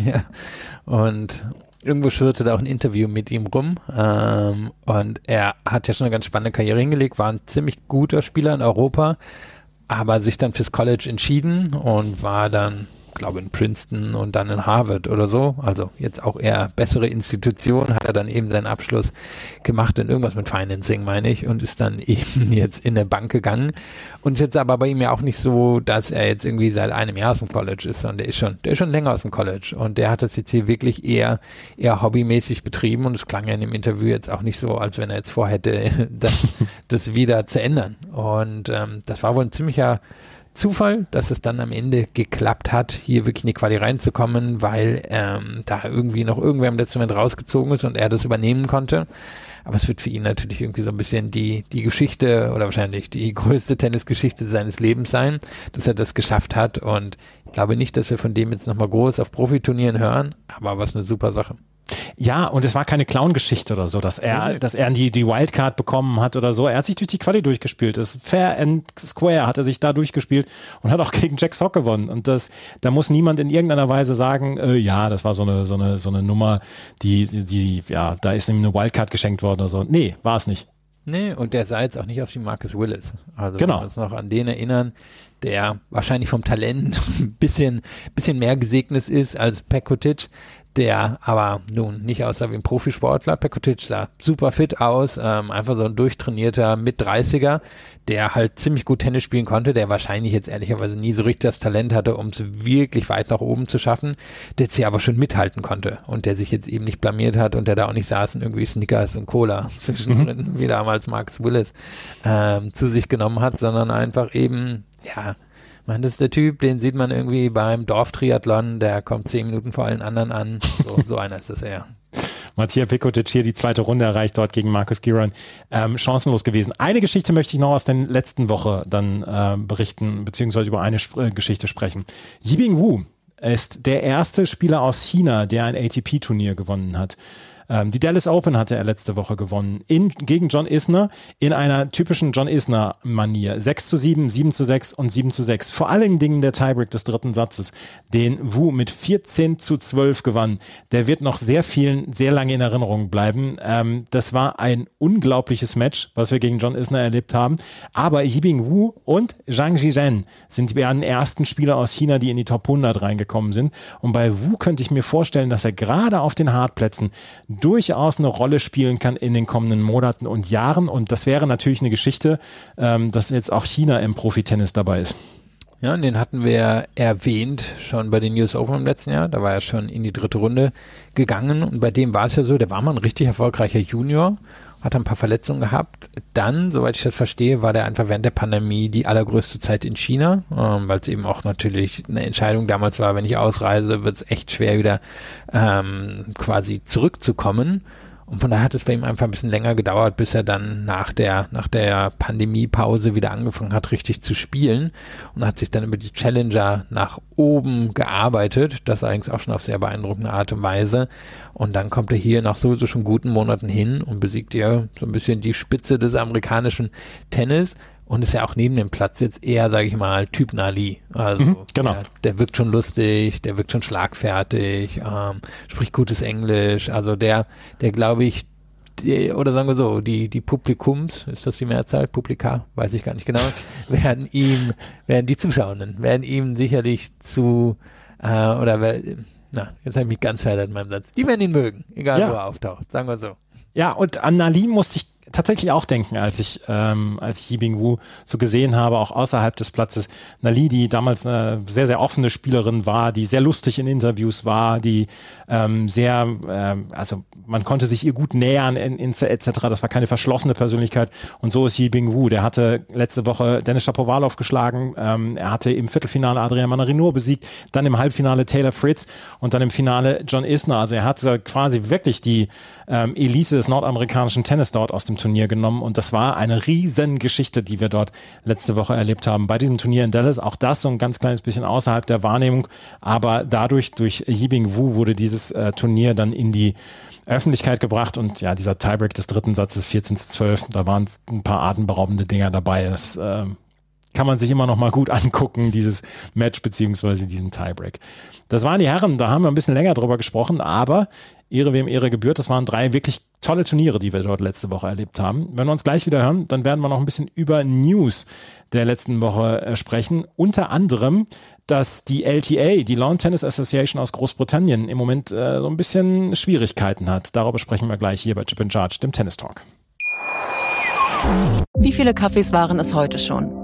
Ja, und irgendwo schwirrte da auch ein Interview mit ihm rum. Ähm, und er hat ja schon eine ganz spannende Karriere hingelegt, war ein ziemlich guter Spieler in Europa, aber sich dann fürs College entschieden und war dann glaube in Princeton und dann in Harvard oder so. Also jetzt auch eher bessere Institution, hat er dann eben seinen Abschluss gemacht in irgendwas mit Financing, meine ich, und ist dann eben jetzt in der Bank gegangen. Und ist jetzt aber bei ihm ja auch nicht so, dass er jetzt irgendwie seit einem Jahr aus dem College ist, sondern der ist schon, der ist schon länger aus dem College. Und der hat das jetzt hier wirklich eher, eher hobbymäßig betrieben und es klang ja in dem Interview jetzt auch nicht so, als wenn er jetzt vorhätte, das, das wieder zu ändern. Und ähm, das war wohl ein ziemlicher Zufall, dass es dann am Ende geklappt hat, hier wirklich in die Quali reinzukommen, weil ähm, da irgendwie noch irgendwer im letzten Moment rausgezogen ist und er das übernehmen konnte. Aber es wird für ihn natürlich irgendwie so ein bisschen die, die Geschichte oder wahrscheinlich die größte Tennisgeschichte seines Lebens sein, dass er das geschafft hat. Und ich glaube nicht, dass wir von dem jetzt nochmal groß auf Profiturnieren hören, aber was eine super Sache. Ja, und es war keine Clown-Geschichte oder so, dass er, okay. dass er die, die Wildcard bekommen hat oder so. Er hat sich durch die Quali durchgespielt. Das Fair and Square hat er sich da durchgespielt und hat auch gegen Jack Sock gewonnen. Und das, da muss niemand in irgendeiner Weise sagen, äh, ja, das war so eine, so eine, so eine Nummer, die, die, ja, da ist ihm eine Wildcard geschenkt worden oder so. Nee, war es nicht. Nee, und der sah jetzt auch nicht auf die Marcus Willis. Also genau. wenn wir uns noch an den erinnern, der wahrscheinlich vom Talent ein bisschen, bisschen mehr gesegnet ist als Pekotic, der aber nun nicht aussah wie ein Profisportler. Pekutic sah super fit aus, ähm, einfach so ein durchtrainierter Mit-30er, der halt ziemlich gut Tennis spielen konnte, der wahrscheinlich jetzt ehrlicherweise nie so richtig das Talent hatte, um es wirklich weit nach oben zu schaffen, der jetzt hier aber schon mithalten konnte und der sich jetzt eben nicht blamiert hat und der da auch nicht saß und irgendwie Snickers und Cola zwischendrin, mhm. wie damals Max Willis ähm, zu sich genommen hat, sondern einfach eben, ja, man, das ist der Typ, den sieht man irgendwie beim Dorftriathlon, der kommt zehn Minuten vor allen anderen an. So, so einer ist das eher. Matthias Pikotic hier die zweite Runde erreicht, dort gegen Markus Giron. Ähm, chancenlos gewesen. Eine Geschichte möchte ich noch aus der letzten Woche dann äh, berichten, beziehungsweise über eine Sp äh, Geschichte sprechen. Yibing Wu ist der erste Spieler aus China, der ein ATP-Turnier gewonnen hat. Ähm, die Dallas Open hatte er letzte Woche gewonnen in, gegen John Isner in einer typischen John Isner-Manier. 6 zu 7, 7 zu 6 und 7 zu 6. Vor allen Dingen der Tiebreak des dritten Satzes, den Wu mit 14 zu 12 gewann. Der wird noch sehr vielen, sehr lange in Erinnerung bleiben. Ähm, das war ein unglaubliches Match, was wir gegen John Isner erlebt haben. Aber Yibing Wu und Zhang Zhizhen sind die beiden ersten Spieler aus China, die in die Top 100 reingekommen sind. Und bei Wu könnte ich mir vorstellen, dass er gerade auf den Hartplätzen durchaus eine Rolle spielen kann in den kommenden Monaten und Jahren. Und das wäre natürlich eine Geschichte, ähm, dass jetzt auch China im Profitennis dabei ist. Ja, und den hatten wir erwähnt schon bei den News Open im letzten Jahr. Da war er schon in die dritte Runde gegangen. Und bei dem war es ja so, der war mal ein richtig erfolgreicher Junior hat ein paar Verletzungen gehabt. Dann, soweit ich das verstehe, war der einfach während der Pandemie die allergrößte Zeit in China, ähm, weil es eben auch natürlich eine Entscheidung damals war, wenn ich ausreise, wird es echt schwer wieder ähm, quasi zurückzukommen. Und von daher hat es bei ihm einfach ein bisschen länger gedauert, bis er dann nach der, nach der Pandemiepause wieder angefangen hat, richtig zu spielen und hat sich dann über die Challenger nach oben gearbeitet. Das allerdings auch schon auf sehr beeindruckende Art und Weise. Und dann kommt er hier nach sowieso schon guten Monaten hin und besiegt ja so ein bisschen die Spitze des amerikanischen Tennis und ist ja auch neben dem Platz jetzt eher, sage ich mal, Typ Nali. Also mhm, genau. Der, der, wirkt schon lustig, der wirkt schon schlagfertig, ähm, spricht gutes Englisch. Also der, der glaube ich, die, oder sagen wir so, die, die Publikums, ist das die Mehrzahl? Publika, weiß ich gar nicht genau, werden ihm, werden die Zuschauenden, werden ihm sicherlich zu, äh, oder, na, jetzt habe ich mich ganz verheddert in meinem Satz, die werden ihn mögen, egal ja. wo er auftaucht, sagen wir so. Ja, und an Nali musste ich tatsächlich auch denken, als ich, ähm, als ich Yibing Wu so gesehen habe, auch außerhalb des Platzes. Nali, die damals eine sehr, sehr offene Spielerin war, die sehr lustig in Interviews war, die ähm, sehr, ähm, also man konnte sich ihr gut nähern in, in, etc. Das war keine verschlossene Persönlichkeit. Und so ist Yibing Wu. Der hatte letzte Woche Dennis Shapovalov geschlagen. Ähm, er hatte im Viertelfinale Adrian Manarino besiegt, dann im Halbfinale Taylor Fritz und dann im Finale John Isner. Also er hatte quasi wirklich die ähm, Elite des nordamerikanischen Tennis dort aus dem Turnier genommen und das war eine riesen Geschichte, die wir dort letzte Woche erlebt haben. Bei diesem Turnier in Dallas, auch das so ein ganz kleines bisschen außerhalb der Wahrnehmung, aber dadurch, durch Yibing Wu wurde dieses äh, Turnier dann in die Öffentlichkeit gebracht und ja, dieser Tiebreak des dritten Satzes 14 zu 12, da waren ein paar atemberaubende Dinger dabei. Das äh, kann man sich immer noch mal gut angucken, dieses Match beziehungsweise diesen Tiebreak. Das waren die Herren, da haben wir ein bisschen länger drüber gesprochen, aber Ehre wem Ehre gebührt. Das waren drei wirklich tolle Turniere, die wir dort letzte Woche erlebt haben. Wenn wir uns gleich wieder hören, dann werden wir noch ein bisschen über News der letzten Woche äh, sprechen. Unter anderem, dass die LTA, die Lawn Tennis Association aus Großbritannien, im Moment äh, so ein bisschen Schwierigkeiten hat. Darüber sprechen wir gleich hier bei Chip in Charge, dem Tennis Talk. Wie viele Kaffees waren es heute schon?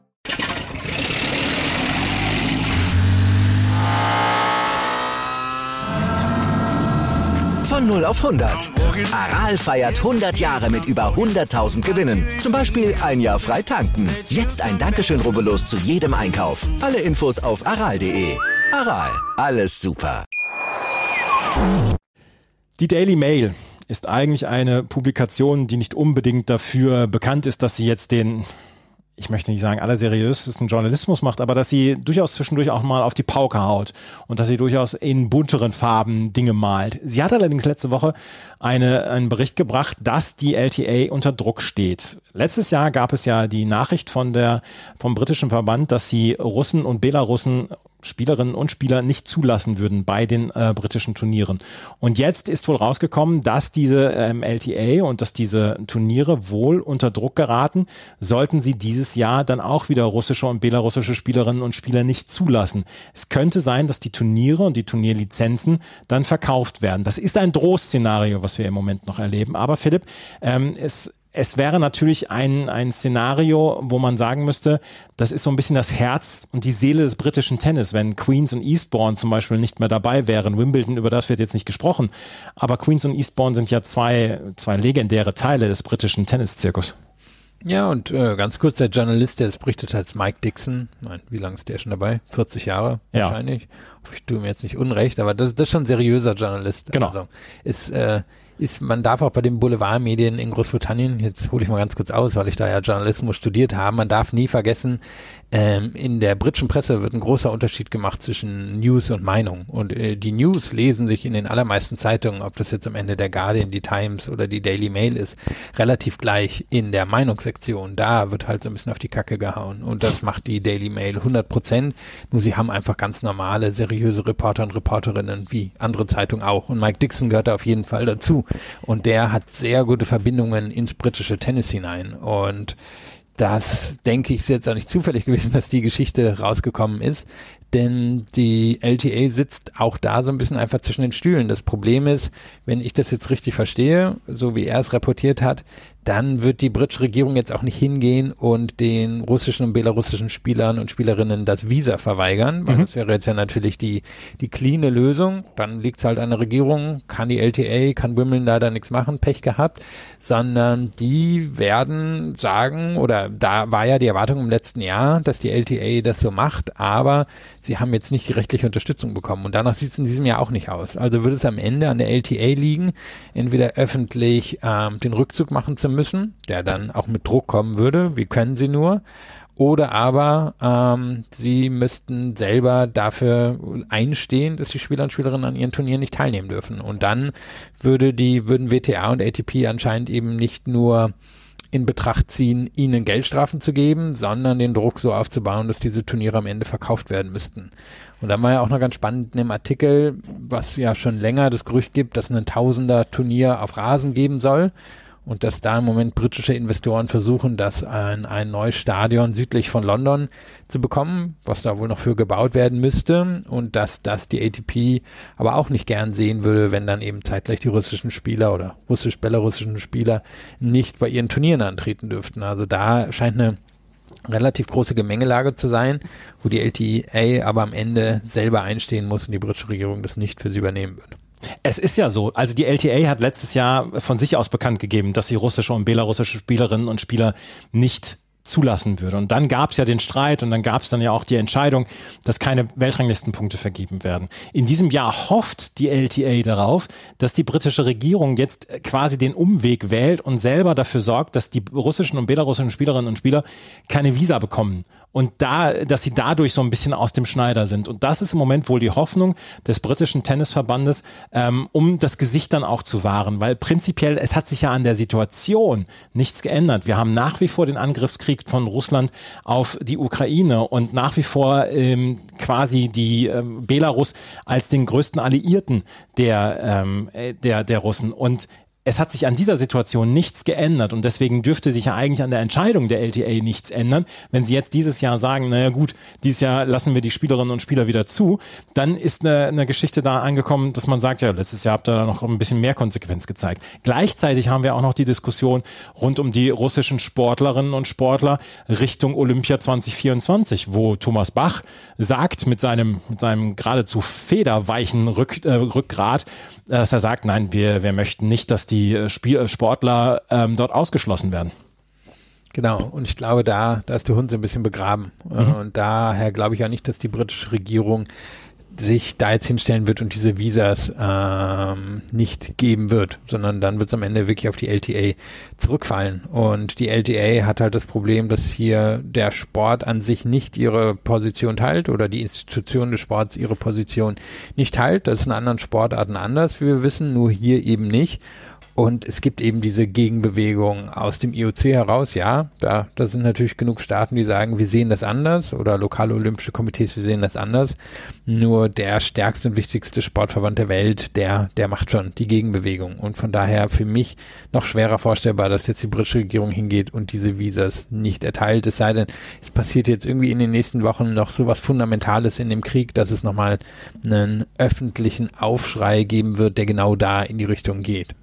0 auf 100. Aral feiert 100 Jahre mit über 100.000 Gewinnen. Zum Beispiel ein Jahr frei tanken. Jetzt ein Dankeschön, rubbellos zu jedem Einkauf. Alle Infos auf aral.de. Aral, alles super. Die Daily Mail ist eigentlich eine Publikation, die nicht unbedingt dafür bekannt ist, dass sie jetzt den ich möchte nicht sagen, allerseriösesten Journalismus macht, aber dass sie durchaus zwischendurch auch mal auf die Pauke haut und dass sie durchaus in bunteren Farben Dinge malt. Sie hat allerdings letzte Woche eine, einen Bericht gebracht, dass die LTA unter Druck steht. Letztes Jahr gab es ja die Nachricht von der, vom britischen Verband, dass sie Russen und Belarussen Spielerinnen und Spieler nicht zulassen würden bei den äh, britischen Turnieren. Und jetzt ist wohl rausgekommen, dass diese ähm, LTA und dass diese Turniere wohl unter Druck geraten, sollten sie dieses Jahr dann auch wieder russische und belarussische Spielerinnen und Spieler nicht zulassen. Es könnte sein, dass die Turniere und die Turnierlizenzen dann verkauft werden. Das ist ein Drohszenario, was wir im Moment noch erleben. Aber Philipp, ähm, es es wäre natürlich ein, ein Szenario, wo man sagen müsste, das ist so ein bisschen das Herz und die Seele des britischen Tennis, wenn Queens und Eastbourne zum Beispiel nicht mehr dabei wären. Wimbledon, über das wird jetzt nicht gesprochen, aber Queens und Eastbourne sind ja zwei, zwei legendäre Teile des britischen Tenniszirkus. Ja, und äh, ganz kurz, der Journalist, der es berichtet hat, ist Mike Dixon. Nein, wie lange ist der schon dabei? 40 Jahre ja. wahrscheinlich. Ich tue mir jetzt nicht unrecht, aber das, das ist schon ein seriöser Journalist. Genau. Also ist äh, ist, man darf auch bei den Boulevardmedien in Großbritannien, jetzt hole ich mal ganz kurz aus, weil ich da ja Journalismus studiert habe, man darf nie vergessen, ähm, in der britischen Presse wird ein großer Unterschied gemacht zwischen News und Meinung. Und äh, die News lesen sich in den allermeisten Zeitungen, ob das jetzt am Ende der Guardian, die Times oder die Daily Mail ist, relativ gleich in der Meinungssektion. Da wird halt so ein bisschen auf die Kacke gehauen. Und das macht die Daily Mail 100 Prozent. Nur sie haben einfach ganz normale, seriöse Reporter und Reporterinnen, wie andere Zeitungen auch. Und Mike Dixon gehört da auf jeden Fall dazu. Und der hat sehr gute Verbindungen ins britische Tennis hinein. Und das denke ich ist jetzt auch nicht zufällig gewesen, dass die Geschichte rausgekommen ist, denn die LTA sitzt auch da so ein bisschen einfach zwischen den Stühlen. Das Problem ist, wenn ich das jetzt richtig verstehe, so wie er es reportiert hat, dann wird die britische Regierung jetzt auch nicht hingehen und den russischen und belarussischen Spielern und Spielerinnen das Visa verweigern, weil mhm. das wäre jetzt ja natürlich die, die cleane Lösung. Dann liegt es halt an der Regierung, kann die LTA, kann Wimbledon leider nichts machen, Pech gehabt, sondern die werden sagen, oder da war ja die Erwartung im letzten Jahr, dass die LTA das so macht, aber sie haben jetzt nicht die rechtliche Unterstützung bekommen und danach sieht es in diesem Jahr auch nicht aus. Also würde es am Ende an der LTA liegen, entweder öffentlich ähm, den Rückzug machen zu müssen, der dann auch mit Druck kommen würde, wie können sie nur, oder aber ähm, sie müssten selber dafür einstehen, dass die Spieler und Spielerinnen an ihren Turnieren nicht teilnehmen dürfen. Und dann würde die, würden WTA und ATP anscheinend eben nicht nur in Betracht ziehen, ihnen Geldstrafen zu geben, sondern den Druck so aufzubauen, dass diese Turniere am Ende verkauft werden müssten. Und da war ja auch noch ganz spannend in dem Artikel, was ja schon länger das Gerücht gibt, dass ein Tausender Turnier auf Rasen geben soll und dass da im Moment britische Investoren versuchen, das an ein neues Stadion südlich von London zu bekommen, was da wohl noch für gebaut werden müsste und dass das die ATP aber auch nicht gern sehen würde, wenn dann eben zeitgleich die russischen Spieler oder russisch-belarussischen Spieler nicht bei ihren Turnieren antreten dürften. Also da scheint eine relativ große Gemengelage zu sein, wo die LTA aber am Ende selber einstehen muss und die britische Regierung das nicht für sie übernehmen würde. Es ist ja so, also die LTA hat letztes Jahr von sich aus bekannt gegeben, dass sie russische und belarussische Spielerinnen und Spieler nicht zulassen würde. Und dann gab es ja den Streit und dann gab es dann ja auch die Entscheidung, dass keine Weltranglistenpunkte vergeben werden. In diesem Jahr hofft die LTA darauf, dass die britische Regierung jetzt quasi den Umweg wählt und selber dafür sorgt, dass die russischen und belarussischen Spielerinnen und Spieler keine Visa bekommen und da, dass sie dadurch so ein bisschen aus dem Schneider sind. Und das ist im Moment wohl die Hoffnung des britischen Tennisverbandes, ähm, um das Gesicht dann auch zu wahren, weil prinzipiell es hat sich ja an der Situation nichts geändert. Wir haben nach wie vor den Angriffskrieg von Russland auf die Ukraine und nach wie vor ähm, quasi die ähm, Belarus als den größten Alliierten der, ähm, äh, der, der Russen. Und es hat sich an dieser Situation nichts geändert und deswegen dürfte sich ja eigentlich an der Entscheidung der LTA nichts ändern. Wenn sie jetzt dieses Jahr sagen, naja gut, dieses Jahr lassen wir die Spielerinnen und Spieler wieder zu, dann ist eine, eine Geschichte da angekommen, dass man sagt, ja, letztes Jahr habt ihr da noch ein bisschen mehr Konsequenz gezeigt. Gleichzeitig haben wir auch noch die Diskussion rund um die russischen Sportlerinnen und Sportler Richtung Olympia 2024, wo Thomas Bach sagt mit seinem, mit seinem geradezu federweichen Rück, äh, Rückgrat, dass er sagt, nein, wir, wir möchten nicht, dass die äh, Spiel äh, Sportler ähm, dort ausgeschlossen werden. Genau, und ich glaube, da, da ist der Hund so ein bisschen begraben. Mhm. Und daher glaube ich auch nicht, dass die britische Regierung sich da jetzt hinstellen wird und diese Visas ähm, nicht geben wird, sondern dann wird es am Ende wirklich auf die LTA zurückfallen. Und die LTA hat halt das Problem, dass hier der Sport an sich nicht ihre Position teilt oder die Institution des Sports ihre Position nicht teilt. Das ist in anderen Sportarten anders, wie wir wissen, nur hier eben nicht. Und es gibt eben diese Gegenbewegung aus dem IOC heraus. Ja, da, da sind natürlich genug Staaten, die sagen, wir sehen das anders oder lokale olympische Komitees, wir sehen das anders. Nur der stärkste und wichtigste Sportverband der Welt, der, der macht schon die Gegenbewegung. Und von daher für mich noch schwerer vorstellbar, dass jetzt die britische Regierung hingeht und diese Visas nicht erteilt. Es sei denn, es passiert jetzt irgendwie in den nächsten Wochen noch so was Fundamentales in dem Krieg, dass es nochmal einen öffentlichen Aufschrei geben wird, der genau da in die Richtung geht.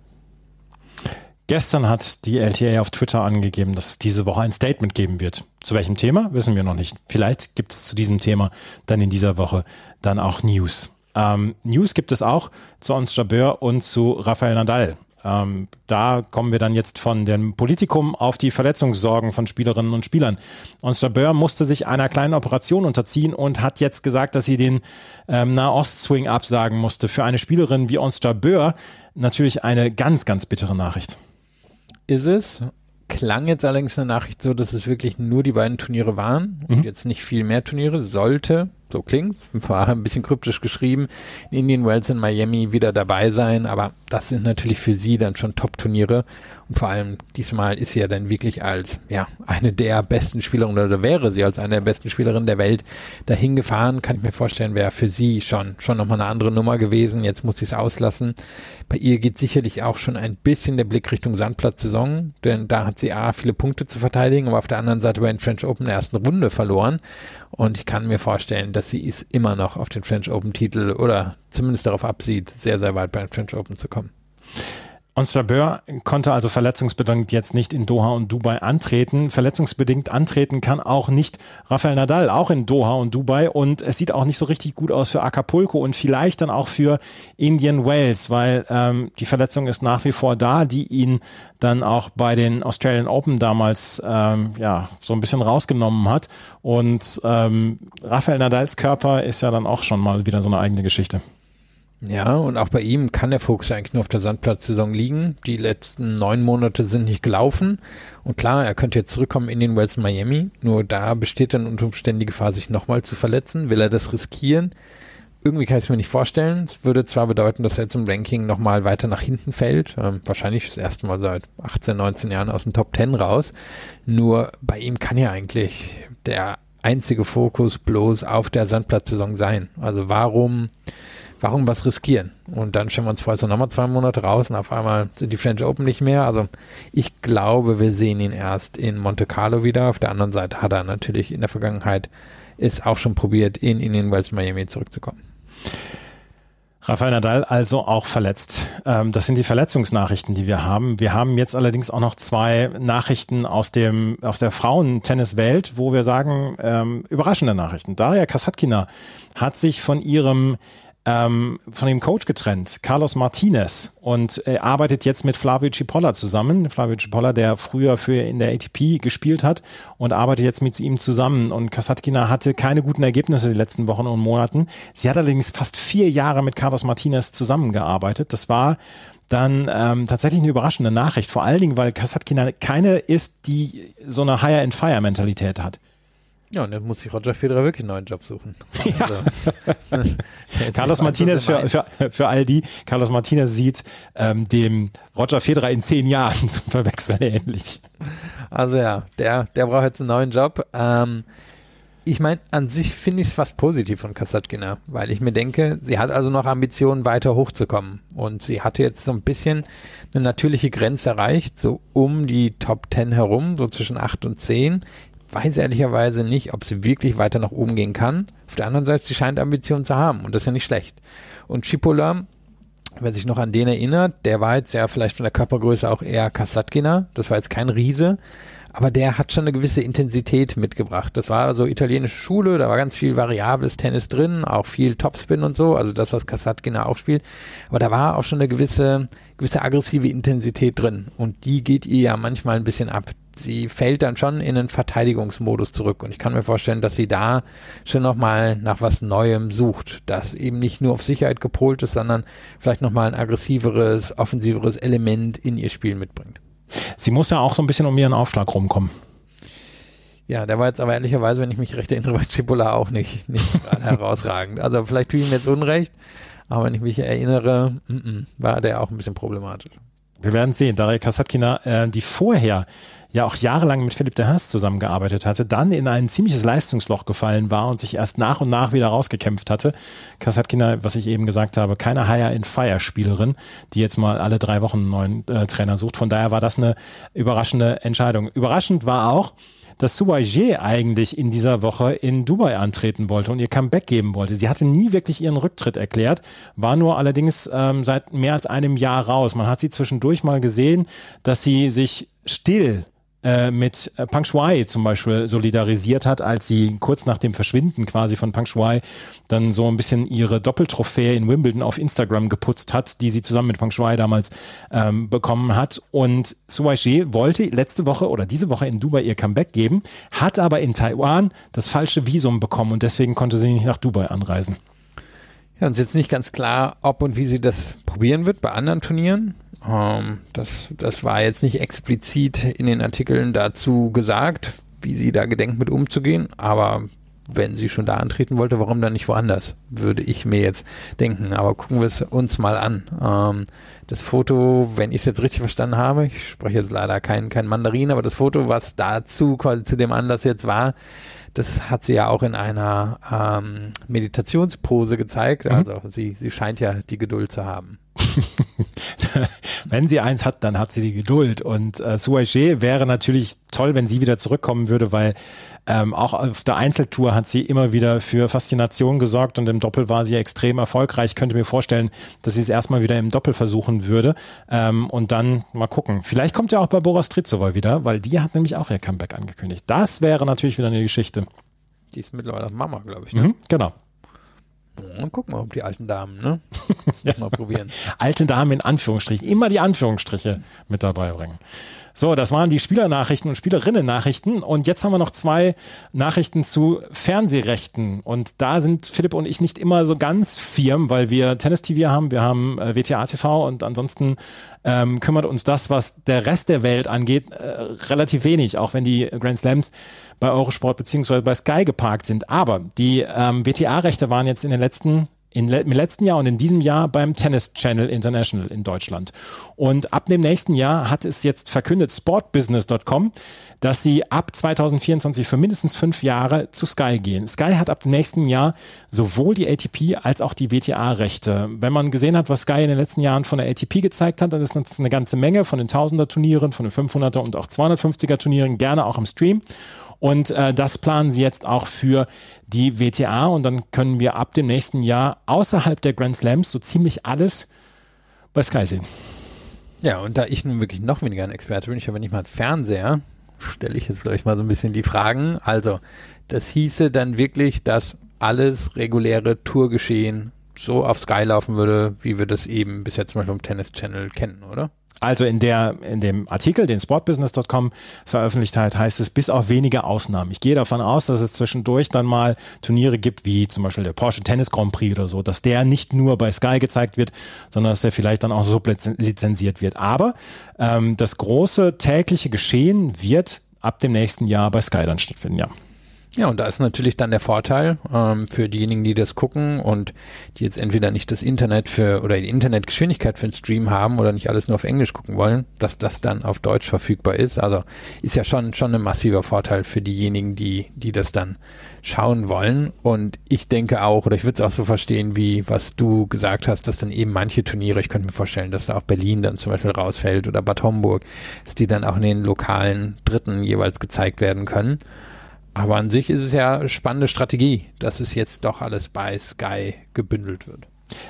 Gestern hat die LTA auf Twitter angegeben, dass es diese Woche ein Statement geben wird. Zu welchem Thema, wissen wir noch nicht. Vielleicht gibt es zu diesem Thema dann in dieser Woche dann auch News. Ähm, News gibt es auch zu Ons Jabeur und zu Rafael Nadal. Ähm, da kommen wir dann jetzt von dem Politikum auf die Verletzungssorgen von Spielerinnen und Spielern. Ons Jabeur musste sich einer kleinen Operation unterziehen und hat jetzt gesagt, dass sie den ähm, Nahost-Swing absagen musste. Für eine Spielerin wie Ons Jabeur natürlich eine ganz, ganz bittere Nachricht ist es. Klang jetzt allerdings in der Nachricht so, dass es wirklich nur die beiden Turniere waren und mhm. jetzt nicht viel mehr Turniere. Sollte, so klingt's, war ein bisschen kryptisch geschrieben, in Indian Wells in Miami wieder dabei sein, aber das sind natürlich für sie dann schon Top-Turniere und vor allem diesmal ist sie ja dann wirklich als ja eine der besten Spielerinnen oder wäre sie als eine der besten Spielerinnen der Welt dahin gefahren. Kann ich mir vorstellen, wäre für sie schon schon nochmal eine andere Nummer gewesen. Jetzt muss sie es auslassen. Bei ihr geht sicherlich auch schon ein bisschen der Blick Richtung Sandplatzsaison, denn da hat sie a viele Punkte zu verteidigen, aber auf der anderen Seite bei den French Open in der ersten Runde verloren. Und ich kann mir vorstellen, dass sie es immer noch auf den French Open Titel oder zumindest darauf absieht, sehr, sehr weit bei den French Open zu kommen. Onstabeur konnte also verletzungsbedingt jetzt nicht in Doha und Dubai antreten. Verletzungsbedingt antreten kann auch nicht Rafael Nadal, auch in Doha und Dubai. Und es sieht auch nicht so richtig gut aus für Acapulco und vielleicht dann auch für Indian Wales, weil ähm, die Verletzung ist nach wie vor da, die ihn dann auch bei den Australian Open damals ähm, ja so ein bisschen rausgenommen hat. Und ähm, Rafael Nadals Körper ist ja dann auch schon mal wieder so eine eigene Geschichte. Ja, und auch bei ihm kann der Fokus eigentlich nur auf der Sandplatzsaison liegen. Die letzten neun Monate sind nicht gelaufen. Und klar, er könnte jetzt zurückkommen in den Wells Miami. Nur da besteht dann unter Umständen die Gefahr, sich nochmal zu verletzen. Will er das riskieren? irgendwie kann ich es mir nicht vorstellen. Es würde zwar bedeuten, dass er jetzt im Ranking nochmal weiter nach hinten fällt. Ähm, wahrscheinlich das erste Mal seit 18, 19 Jahren aus dem Top 10 raus. Nur bei ihm kann ja eigentlich der einzige Fokus bloß auf der Sandplatzsaison sein. Also warum, warum was riskieren? Und dann stellen wir uns vor, es sind nochmal zwei Monate raus und auf einmal sind die French Open nicht mehr. Also ich glaube, wir sehen ihn erst in Monte Carlo wieder. Auf der anderen Seite hat er natürlich in der Vergangenheit es auch schon probiert, in Indian Wells Miami zurückzukommen. Rafael Nadal also auch verletzt. Ähm, das sind die Verletzungsnachrichten, die wir haben. Wir haben jetzt allerdings auch noch zwei Nachrichten aus dem aus der Frauentenniswelt, wo wir sagen ähm, überraschende Nachrichten. Daria Kasatkina hat sich von ihrem ähm, von dem Coach getrennt, Carlos Martinez, und er arbeitet jetzt mit Flavio Cipolla zusammen. Flavio Cipolla, der früher für in der ATP gespielt hat und arbeitet jetzt mit ihm zusammen. Und Kasatkina hatte keine guten Ergebnisse die letzten Wochen und Monaten. Sie hat allerdings fast vier Jahre mit Carlos Martinez zusammengearbeitet. Das war dann ähm, tatsächlich eine überraschende Nachricht. Vor allen Dingen, weil Kasatkina keine ist, die so eine Hire-and-Fire-Mentalität hat. Ja, und dann muss sich Roger Federer wirklich einen neuen Job suchen. Ja. Also, Carlos Martinez für, für, für all die, Carlos Martinez sieht ähm, dem Roger Federer in zehn Jahren zum Verwechseln ähnlich. Also ja, der, der braucht jetzt einen neuen Job. Ähm, ich meine, an sich finde ich es fast positiv von Kasatkina, weil ich mir denke, sie hat also noch Ambitionen, weiter hochzukommen. Und sie hatte jetzt so ein bisschen eine natürliche Grenze erreicht, so um die Top 10 herum, so zwischen 8 und 10 weiß ehrlicherweise nicht, ob sie wirklich weiter nach oben gehen kann. Auf der anderen Seite, sie scheint Ambitionen zu haben und das ist ja nicht schlecht. Und Chipola, wer sich noch an den erinnert, der war jetzt ja vielleicht von der Körpergröße auch eher Kasatkina. Das war jetzt kein Riese, aber der hat schon eine gewisse Intensität mitgebracht. Das war so italienische Schule, da war ganz viel variables Tennis drin, auch viel Topspin und so, also das, was Kasatkina auch spielt. Aber da war auch schon eine gewisse, gewisse aggressive Intensität drin und die geht ihr ja manchmal ein bisschen ab sie fällt dann schon in den Verteidigungsmodus zurück. Und ich kann mir vorstellen, dass sie da schon nochmal nach was Neuem sucht, das eben nicht nur auf Sicherheit gepolt ist, sondern vielleicht nochmal ein aggressiveres, offensiveres Element in ihr Spiel mitbringt. Sie muss ja auch so ein bisschen um ihren Aufschlag rumkommen. Ja, der war jetzt aber ehrlicherweise, wenn ich mich recht erinnere, bei Cipolla auch nicht, nicht herausragend. Also vielleicht tue ich ihm jetzt Unrecht, aber wenn ich mich erinnere, m -m, war der auch ein bisschen problematisch. Wir werden sehen. Daria Kasatkina, äh, die vorher ja auch jahrelang mit Philipp de Haas zusammengearbeitet hatte, dann in ein ziemliches Leistungsloch gefallen war und sich erst nach und nach wieder rausgekämpft hatte. Kasatkina, was ich eben gesagt habe, keine Hire-in-Fire-Spielerin, die jetzt mal alle drei Wochen einen neuen äh, Trainer sucht. Von daher war das eine überraschende Entscheidung. Überraschend war auch, dass Suwaje eigentlich in dieser Woche in Dubai antreten wollte und ihr Comeback geben wollte. Sie hatte nie wirklich ihren Rücktritt erklärt, war nur allerdings ähm, seit mehr als einem Jahr raus. Man hat sie zwischendurch mal gesehen, dass sie sich still äh, mit äh, Pang Shuai zum Beispiel solidarisiert hat, als sie kurz nach dem Verschwinden quasi von Pang Shuai dann so ein bisschen ihre Doppeltrophäe in Wimbledon auf Instagram geputzt hat, die sie zusammen mit Pang Shuai damals ähm, bekommen hat. Und Suai Shi wollte letzte Woche oder diese Woche in Dubai ihr Comeback geben, hat aber in Taiwan das falsche Visum bekommen und deswegen konnte sie nicht nach Dubai anreisen. Ja, uns ist jetzt nicht ganz klar, ob und wie sie das probieren wird bei anderen Turnieren. Ähm, das, das war jetzt nicht explizit in den Artikeln dazu gesagt, wie sie da gedenkt mit umzugehen, aber wenn sie schon da antreten wollte, warum dann nicht woanders, würde ich mir jetzt denken. Aber gucken wir es uns mal an. Ähm, das Foto, wenn ich es jetzt richtig verstanden habe, ich spreche jetzt leider kein, kein Mandarin, aber das Foto, was dazu quasi zu dem Anlass jetzt war, das hat sie ja auch in einer ähm, Meditationspose gezeigt. Mhm. Also sie, sie scheint ja die Geduld zu haben. wenn sie eins hat, dann hat sie die Geduld. Und äh, Suaje wäre natürlich toll, wenn sie wieder zurückkommen würde, weil ähm, auch auf der Einzeltour hat sie immer wieder für Faszination gesorgt und im Doppel war sie extrem erfolgreich. Ich könnte mir vorstellen, dass sie es erstmal wieder im Doppel versuchen würde ähm, und dann mal gucken. Vielleicht kommt ja auch bei Boris Tritzova wieder, weil die hat nämlich auch ihr Comeback angekündigt. Das wäre natürlich wieder eine Geschichte. Die ist mittlerweile Mama, glaube ich. Ne? Mhm, genau. Und gucken wir, ob die alten Damen, ne? ja. Mal probieren. Alte Damen in Anführungsstrichen. Immer die Anführungsstriche mit dabei bringen. So, das waren die Spielernachrichten und Spielerinnen-Nachrichten. Und jetzt haben wir noch zwei Nachrichten zu Fernsehrechten. Und da sind Philipp und ich nicht immer so ganz firm, weil wir Tennis-TV haben, wir haben äh, WTA-TV und ansonsten ähm, kümmert uns das, was der Rest der Welt angeht, äh, relativ wenig, auch wenn die Grand Slams bei Eurosport beziehungsweise bei Sky geparkt sind. Aber die ähm, WTA-Rechte waren jetzt in den letzten in, im letzten Jahr und in diesem Jahr beim Tennis Channel International in Deutschland. Und ab dem nächsten Jahr hat es jetzt verkündet sportbusiness.com, dass sie ab 2024 für mindestens fünf Jahre zu Sky gehen. Sky hat ab dem nächsten Jahr sowohl die ATP als auch die WTA-Rechte. Wenn man gesehen hat, was Sky in den letzten Jahren von der ATP gezeigt hat, dann ist das eine ganze Menge von den Tausender-Turnieren, von den 500er und auch 250er-Turnieren, gerne auch im Stream. Und äh, das planen sie jetzt auch für die WTA. Und dann können wir ab dem nächsten Jahr außerhalb der Grand Slams so ziemlich alles bei Sky sehen. Ja, und da ich nun wirklich noch weniger ein Experte bin, ich habe nicht mal einen Fernseher, stelle ich jetzt gleich mal so ein bisschen die Fragen. Also, das hieße dann wirklich, dass alles reguläre Tourgeschehen so auf Sky laufen würde, wie wir das eben bis jetzt zum Beispiel im Tennis Channel kennen, oder? Also in der, in dem Artikel, den sportbusiness.com veröffentlicht hat, heißt es bis auf wenige Ausnahmen. Ich gehe davon aus, dass es zwischendurch dann mal Turniere gibt, wie zum Beispiel der Porsche Tennis Grand Prix oder so, dass der nicht nur bei Sky gezeigt wird, sondern dass der vielleicht dann auch so lizenziert wird. Aber ähm, das große tägliche Geschehen wird ab dem nächsten Jahr bei Sky dann stattfinden, ja. Ja, und da ist natürlich dann der Vorteil ähm, für diejenigen, die das gucken und die jetzt entweder nicht das Internet für oder die Internetgeschwindigkeit für den Stream haben oder nicht alles nur auf Englisch gucken wollen, dass das dann auf Deutsch verfügbar ist. Also ist ja schon schon ein massiver Vorteil für diejenigen, die die das dann schauen wollen. Und ich denke auch, oder ich würde es auch so verstehen, wie was du gesagt hast, dass dann eben manche Turniere, ich könnte mir vorstellen, dass da auch Berlin dann zum Beispiel rausfällt oder Bad Homburg, dass die dann auch in den lokalen Dritten jeweils gezeigt werden können. Aber an sich ist es ja eine spannende Strategie, dass es jetzt doch alles bei Sky gebündelt wird.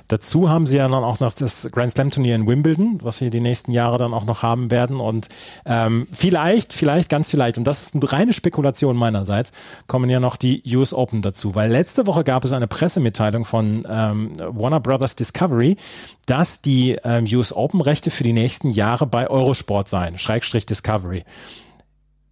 Dazu haben sie ja dann auch noch das Grand Slam Turnier in Wimbledon, was sie die nächsten Jahre dann auch noch haben werden. Und ähm, vielleicht, vielleicht, ganz vielleicht, und das ist eine reine Spekulation meinerseits, kommen ja noch die US Open dazu. Weil letzte Woche gab es eine Pressemitteilung von ähm, Warner Brothers Discovery, dass die ähm, US Open Rechte für die nächsten Jahre bei Eurosport seien, Schrägstrich Discovery.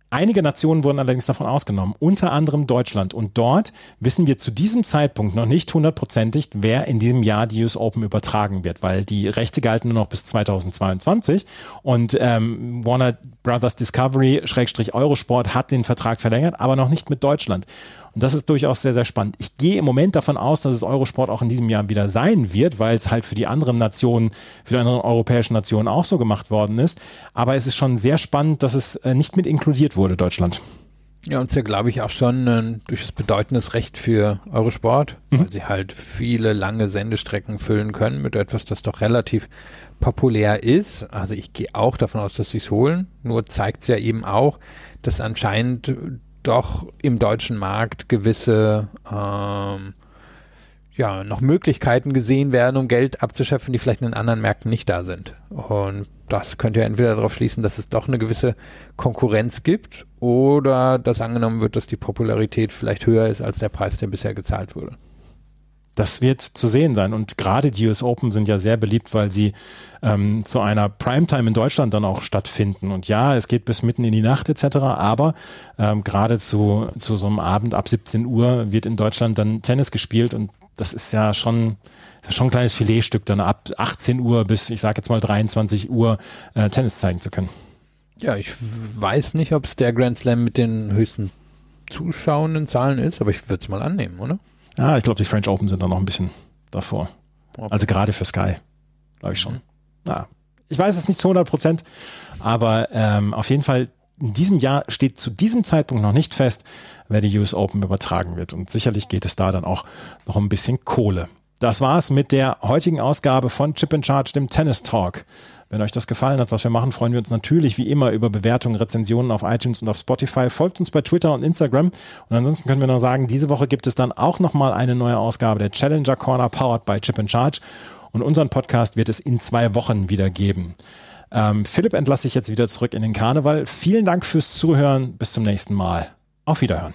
Einige Nationen wurden allerdings davon ausgenommen, unter anderem Deutschland. Und dort wissen wir zu diesem Zeitpunkt noch nicht hundertprozentig, wer in diesem Jahr die US Open übertragen wird, weil die Rechte galten nur noch bis 2022. Und ähm, Warner Brothers Discovery, Schrägstrich Eurosport, hat den Vertrag verlängert, aber noch nicht mit Deutschland. Und das ist durchaus sehr, sehr spannend. Ich gehe im Moment davon aus, dass es Eurosport auch in diesem Jahr wieder sein wird, weil es halt für die anderen Nationen, für die anderen europäischen Nationen auch so gemacht worden ist. Aber es ist schon sehr spannend, dass es äh, nicht mit inkludiert wurde, Deutschland. Ja, und ist ja, glaube ich, auch schon ein durchaus bedeutendes Recht für Eurosport, mhm. weil sie halt viele lange Sendestrecken füllen können mit etwas, das doch relativ populär ist. Also ich gehe auch davon aus, dass sie es holen. Nur zeigt es ja eben auch, dass anscheinend doch im deutschen Markt gewisse ähm, ja, noch Möglichkeiten gesehen werden, um Geld abzuschöpfen, die vielleicht in anderen Märkten nicht da sind. Und das könnte ja entweder darauf schließen, dass es doch eine gewisse Konkurrenz gibt oder dass angenommen wird, dass die Popularität vielleicht höher ist als der Preis, der bisher gezahlt wurde. Das wird zu sehen sein. Und gerade die US Open sind ja sehr beliebt, weil sie ähm, zu einer Primetime in Deutschland dann auch stattfinden. Und ja, es geht bis mitten in die Nacht etc. Aber ähm, gerade zu, zu so einem Abend ab 17 Uhr wird in Deutschland dann Tennis gespielt. Und das ist ja schon, ist schon ein kleines Filetstück, dann ab 18 Uhr bis, ich sage jetzt mal 23 Uhr äh, Tennis zeigen zu können. Ja, ich weiß nicht, ob es der Grand Slam mit den höchsten zuschauenden Zahlen ist, aber ich würde es mal annehmen, oder? Ja, ich glaube, die French Open sind da noch ein bisschen davor. Okay. Also gerade für Sky, glaube ich schon. Mhm. Ja, ich weiß es nicht zu 100 Prozent, aber ähm, auf jeden Fall in diesem Jahr steht zu diesem Zeitpunkt noch nicht fest, wer die US Open übertragen wird. Und sicherlich geht es da dann auch noch ein bisschen Kohle. Das war's mit der heutigen Ausgabe von Chip and Charge, dem Tennis Talk. Wenn euch das gefallen hat, was wir machen, freuen wir uns natürlich wie immer über Bewertungen, Rezensionen auf iTunes und auf Spotify. Folgt uns bei Twitter und Instagram. Und ansonsten können wir noch sagen, diese Woche gibt es dann auch nochmal eine neue Ausgabe der Challenger Corner powered by Chip and Charge. Und unseren Podcast wird es in zwei Wochen wieder geben. Ähm, Philipp entlasse ich jetzt wieder zurück in den Karneval. Vielen Dank fürs Zuhören. Bis zum nächsten Mal. Auf Wiederhören.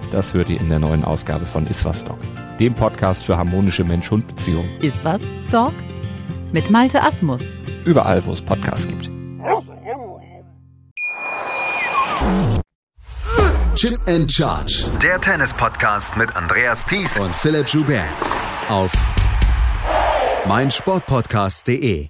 das hört ihr in der neuen Ausgabe von Iswas Dog, dem Podcast für harmonische Mensch-Hund-Beziehungen. Iswas, Dog? Mit Malte Asmus. Überall, wo es Podcasts gibt. Chip and Charge. Der Tennis-Podcast mit Andreas Thies und Philipp Joubert. Auf meinsportpodcast.de.